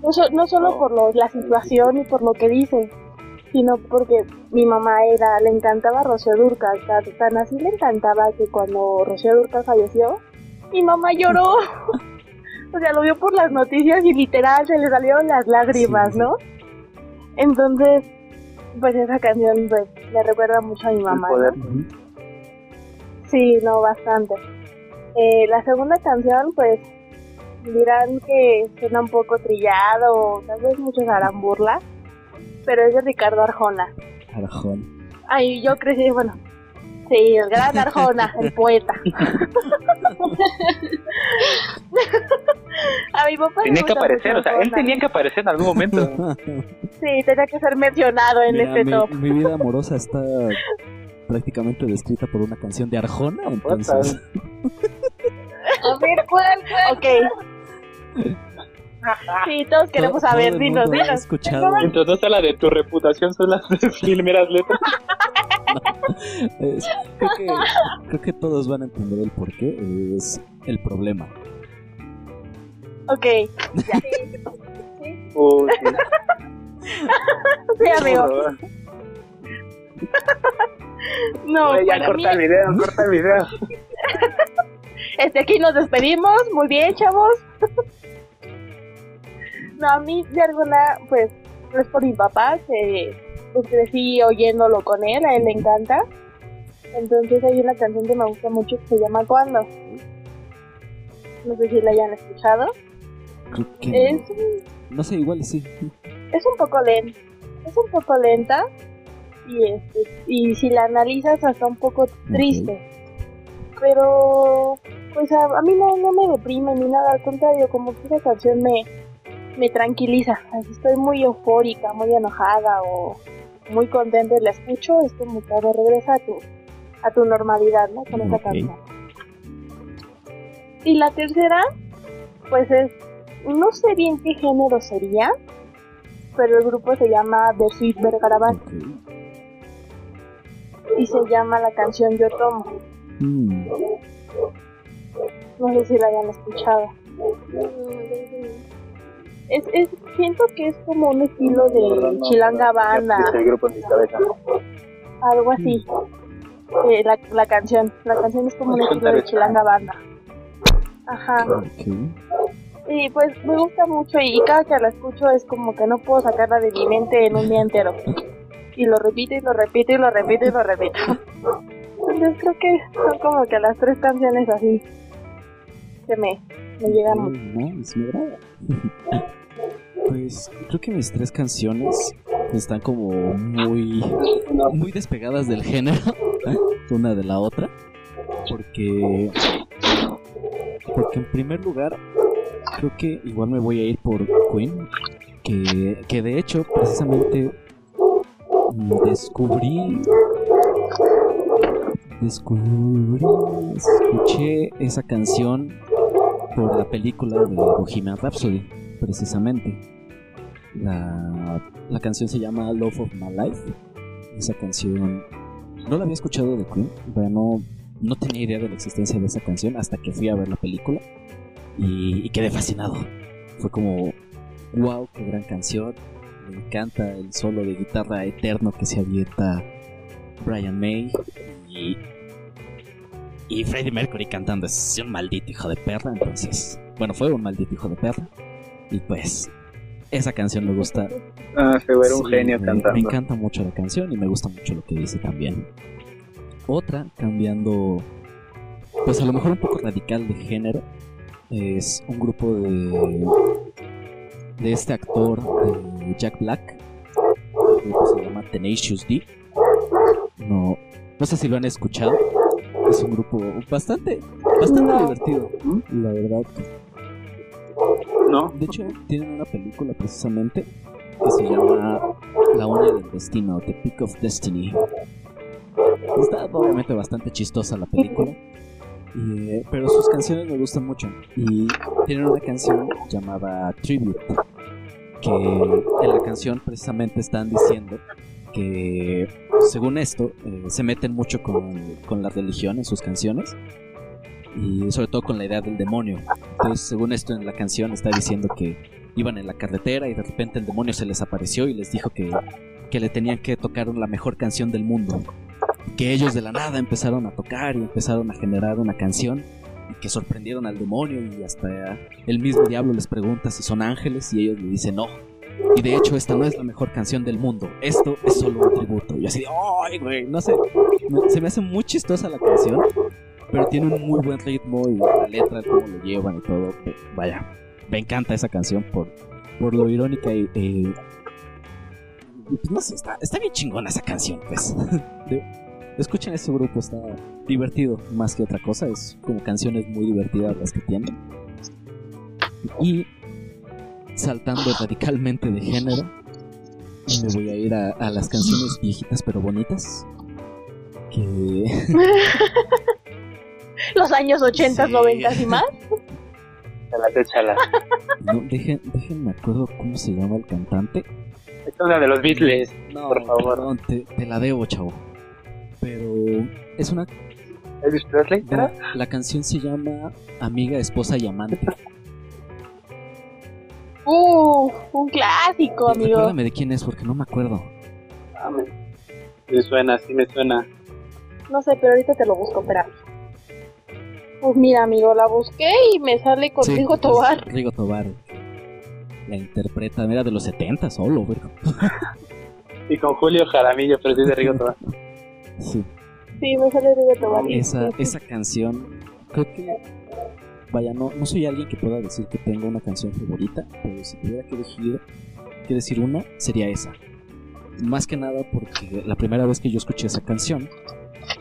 No, so- no solo por lo- la situación y por lo que dice, sino porque mi mamá era, le encantaba Rocío Durcal, tan, tan así le encantaba que cuando Rocío Durcal falleció, mi mamá lloró. (laughs) o sea, lo vio por las noticias y literal se le salieron las lágrimas, Sí. ¿no? Entonces, pues esa canción pues, me recuerda mucho a mi mamá. Sí, no, bastante. Eh, la segunda canción, pues, dirán que suena un poco trillado, o tal vez muchos harán burla, pero es de Ricardo Arjona. Arjón. Ay, yo crecí, bueno, sí, el gran Arjona, el (laughs) poeta. A mi papá le Tenía que aparecer, o sea, él Arjona. tenía que aparecer en algún momento. Sí, tenía que ser mencionado en Mira, este mi, top. mi vida amorosa está prácticamente descrita por una canción de Arjona, entonces... A ver, ¿cuál? Ok. (laughs) Sí, todos queremos todo- saber, todo dinos, dinos. escuchado Mientras no está la de tu reputación, son las (laughs) primeras letras. (laughs) Es- creo, que, creo que todos van a entender el porqué. Es el problema. Ok, Uy, sí, amigo. sí. No, Oye, ya para mí, corta el video, corta el video. Este, aquí nos despedimos. Muy bien, chavos. No, a mí de alguna, pues, no es por mi papá, que pues, crecí oyéndolo con él, a él le encanta. Entonces hay una canción que me gusta mucho que se llama Cuando. No sé si la hayan escuchado. Creo que Es, no. No sé, igual sí. es un poco lenta. Es un poco lenta. Y, este, y si la analizas hasta un poco triste. Pero pues a, a mí no, no me deprime ni nada, al contrario, como que esa canción me, me tranquiliza. Así estoy muy eufórica, muy enojada o muy contenta y la escucho, es como que regresa a tu, a tu normalidad, ¿no? Con esa canción. Y la tercera, pues es, no sé bien qué género sería, pero el grupo se llama The Sweet Bergarabat Ok. y se llama la canción Yo Tomo. Mm, No sé si la hayan escuchado. Es, es, siento que es como un estilo de chilanga banda, algo así. Eh, la, la canción, la canción es como un estilo de chilanga banda. Ajá. Y pues me gusta mucho y cada que la escucho es como que no puedo sacarla de mi mente en un día entero. Y lo repito y lo repito y lo repito y lo repito. (laughs) Entonces creo que son como que las tres canciones así que me, me llegan mucho. Ok, nice, me agrada. Pues creo que mis tres canciones están como muy muy despegadas del género una de la otra porque porque en primer lugar creo que igual me voy a ir por Queen que, que de hecho precisamente mm, descubrí descubrí escuché esa canción por la película de Bohemian Rhapsody precisamente la, la canción se llama Love of My Life esa canción no la había escuchado de Queen no no tenía idea de la existencia de esa canción hasta que fui a ver la película y, y quedé fascinado. Fue como, wow, qué gran canción. Me encanta el solo de guitarra eterno que se avienta Brian May y, y Freddie Mercury cantando. Es un maldito hijo de perra, entonces, bueno, fue un maldito hijo de perra. Y pues, esa canción me gusta. Ah, se era un Sí, genio me, cantando. Me encanta mucho la canción y me gusta mucho lo que dice también. Otra, cambiando, pues a lo mejor un poco radical de género, es un grupo de, de este actor, de Jack Black. Grupo se llama Tenacious D. No, no sé si lo han escuchado. Es un grupo bastante, bastante divertido, la verdad. ¿No? De hecho, tienen una película precisamente que se llama La uña del destino, The Peak of Destiny. Está obviamente bastante chistosa la película, y, eh, pero sus canciones me gustan mucho. Y tienen una canción llamada Tribute, que en la canción precisamente están diciendo que, según esto, eh, se meten mucho con, con la religión en sus canciones. Y sobre todo con la idea del demonio. Entonces, según esto en la canción está diciendo que iban en la carretera y de repente el demonio se les apareció y les dijo que, que le tenían que tocar la mejor canción del mundo. Que ellos de la nada empezaron a tocar y empezaron a generar una canción y que sorprendieron al demonio y hasta el mismo diablo les pregunta si son ángeles y ellos le dicen no. Y de hecho esta no es la mejor canción del mundo, esto es solo un tributo. Y así, ay güey, no sé, se me hace muy chistosa la canción, pero tiene un muy buen ritmo y la letra, cómo lo llevan y todo. Vaya, me encanta esa canción por, por lo irónica y... eh, no sé, está, está bien chingona esa canción, pues. (laughs) Escuchen ese grupo, está divertido más que otra cosa. Es como canciones muy divertidas las que tienen. Y saltando radicalmente de género, me voy a ir a, a las canciones viejitas pero bonitas. Que (laughs) Los años 80, Sí. 90 y más. No, dejen, déjenme acuerdo cómo se llama el cantante. Esta es una de los Beatles. No, Por favor. perdón, te, te la debo, chavo. Pero es una. ¿Elvis Presley? ¿Era? la canción se llama Amiga, Esposa y Amante. Uh, un clásico, amigo. Recuérdame de quién es porque no me acuerdo. Ah, me, me suena, sí me suena. No sé, pero ahorita te lo busco, espera. Pues mira, amigo, la busqué y me sale con Sí, Rigo es Tobar. Rigo Tobar. La interpreta, era de los 70 solo, verga. Y con Julio Jaramillo, pero sí de Rigo Tobar. Sí. Sí, me sale Rigo Tobar. Esa, esa canción, creo que. Vaya, no, no soy alguien que pueda decir que tengo una canción favorita, pero si tuviera que elegir, que decir una, sería esa. Más que nada porque la primera vez que yo escuché esa canción,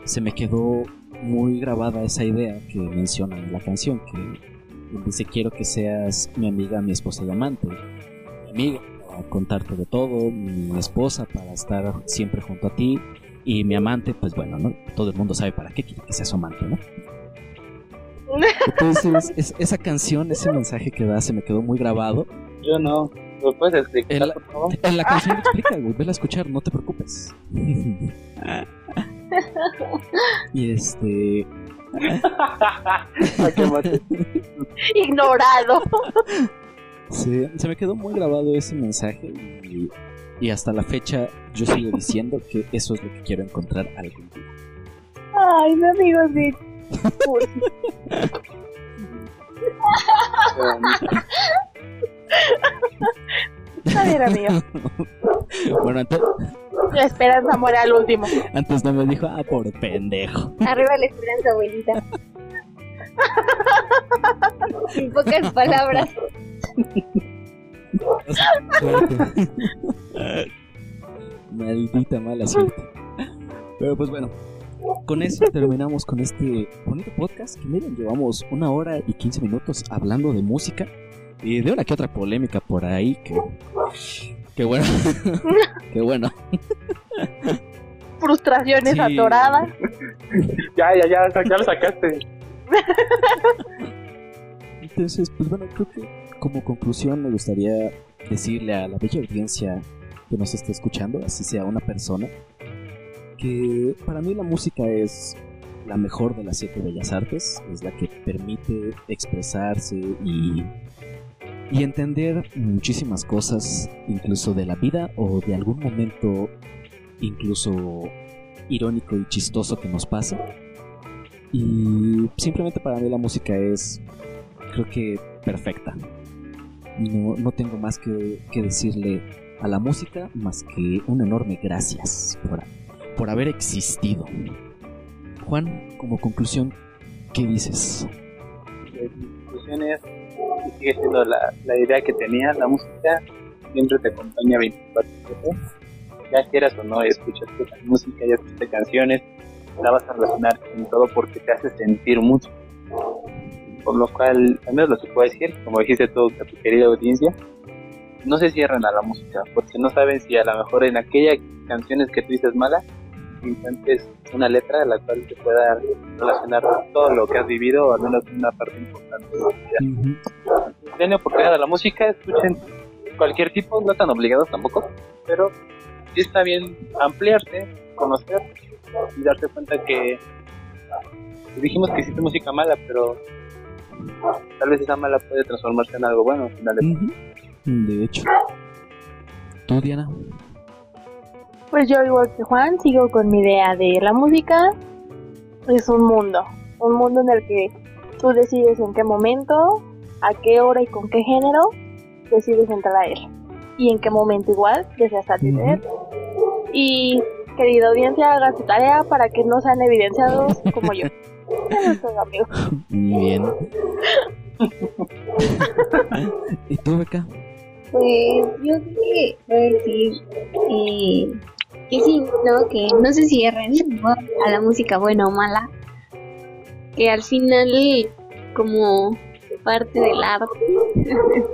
se me quedó muy grabada esa idea que menciona en la canción, que dice quiero que seas mi amiga, mi esposa y amante. Mi amiga para contarte de todo, mi esposa para estar siempre junto a ti y mi amante, pues bueno, ¿no? Todo el mundo sabe para qué quiere que sea amante, ¿no? Entonces, es- esa canción, ese mensaje que da, se me quedó muy grabado. Yo no. ¿Lo puedes explicar, El- por favor? En la canción lo (laughs) explica, güey, vela a escuchar, no te preocupes. (laughs) y este... Ah. (laughs) Ignorado. Sí, se me quedó muy grabado ese mensaje y, y hasta la fecha yo sigo diciendo que eso es lo que quiero encontrar algún día. Ay, mi amigo, sí. Está bien, amigo. Bueno, antes, La esperanza muere al último. antes no me dijo, ah, por pendejo. Arriba la esperanza, abuelita. En pocas palabras. Maldita mala suerte. Pero pues bueno, con eso terminamos con este bonito podcast que miren, llevamos una hora y 15 minutos hablando de música y de una que otra polémica por ahí que... Que bueno, (laughs) qué bueno. Frustraciones Sí. atoradas. Ya, ya, ya, ya lo sacaste. Entonces, pues bueno, creo que como conclusión me gustaría decirle a la bella audiencia que nos está escuchando, así sea una persona, que para mí la música es la mejor de las siete bellas artes, es la que permite expresarse y, y entender muchísimas cosas, incluso de la vida o de algún momento incluso irónico y chistoso que nos pasa. Y simplemente para mí la música es creo que perfecta. No, no tengo más que, que decirle a la música más que un enorme gracias por, por haber existido. Juan, como conclusión, ¿qué dices? Mi conclusión es, y sigue siendo la, la idea que tenía, la música siempre te acompaña 24 Ya quieras o no, escuchas música, ya escuchas canciones, la vas a relacionar con todo porque te hace sentir mucho. Por lo cual, al menos lo que puedo decir, como dijiste tú a tu querida audiencia, no se cierren a la música, porque no saben si a lo mejor en aquellas canciones que tú dices mala, entonces una letra a la cual te pueda relacionar todo lo que has vivido, o al menos una parte importante de tu vida. Denle oportunidad a la música, escuchen cualquier tipo, no tan obligados tampoco, pero sí está bien ampliarse, conocer y darte cuenta que dijimos que existe música mala, pero tal vez esa mala puede transformarse en algo bueno al final de Ujú. De hecho. ¿Tú, Diana? Pues yo, igual que Juan, sigo con mi idea de la música. Es un mundo. Un mundo en el que tú decides en qué momento, a qué hora y con qué género decides entrar a él. Y en qué momento igual deseas satisfacer. Y querida audiencia, haga su tarea para que no sean evidenciados como yo. Muy bien. (laughs) ¿Y tú, Beca? Pues yo creo que voy a decir eh, que sí, ¿no? Que no se cierren a la música buena o mala. Que al final, como parte del arte, (laughs)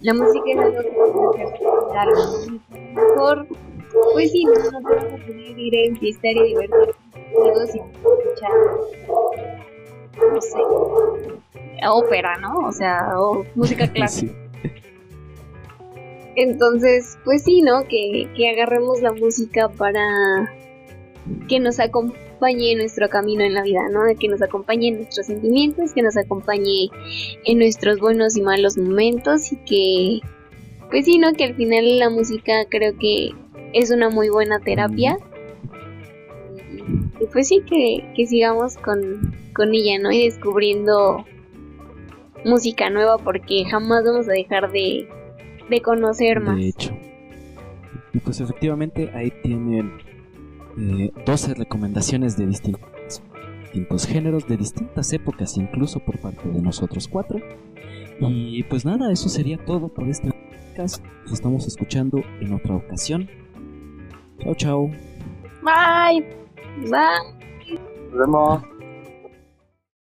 la música es algo que hacer mejor. Pues sí, no, no te vas a poder ir a enfiestar y divertirte contigo sin escuchar, no sé, ópera, ¿no? O sea, o música (laughs) clásica. Sí. Entonces, pues sí, ¿no? Que, que agarremos la música para que nos acompañe en nuestro camino en la vida, ¿no? Que nos acompañe en nuestros sentimientos, que nos acompañe en nuestros buenos y malos momentos y que, pues sí, ¿no? Que al final la música creo que es una muy buena terapia. Y, pues sí, que, que sigamos con, con ella, ¿no? Y descubriendo música nueva porque jamás vamos a dejar de, de conocer más. De hecho. Y pues efectivamente ahí tienen eh, 12 recomendaciones de distintos, distintos géneros, de distintas épocas, incluso por parte de nosotros cuatro. Y pues nada, eso sería todo por este podcast. Nos estamos escuchando en otra ocasión. Chao, chao. Bye. Bye. Nos vemos.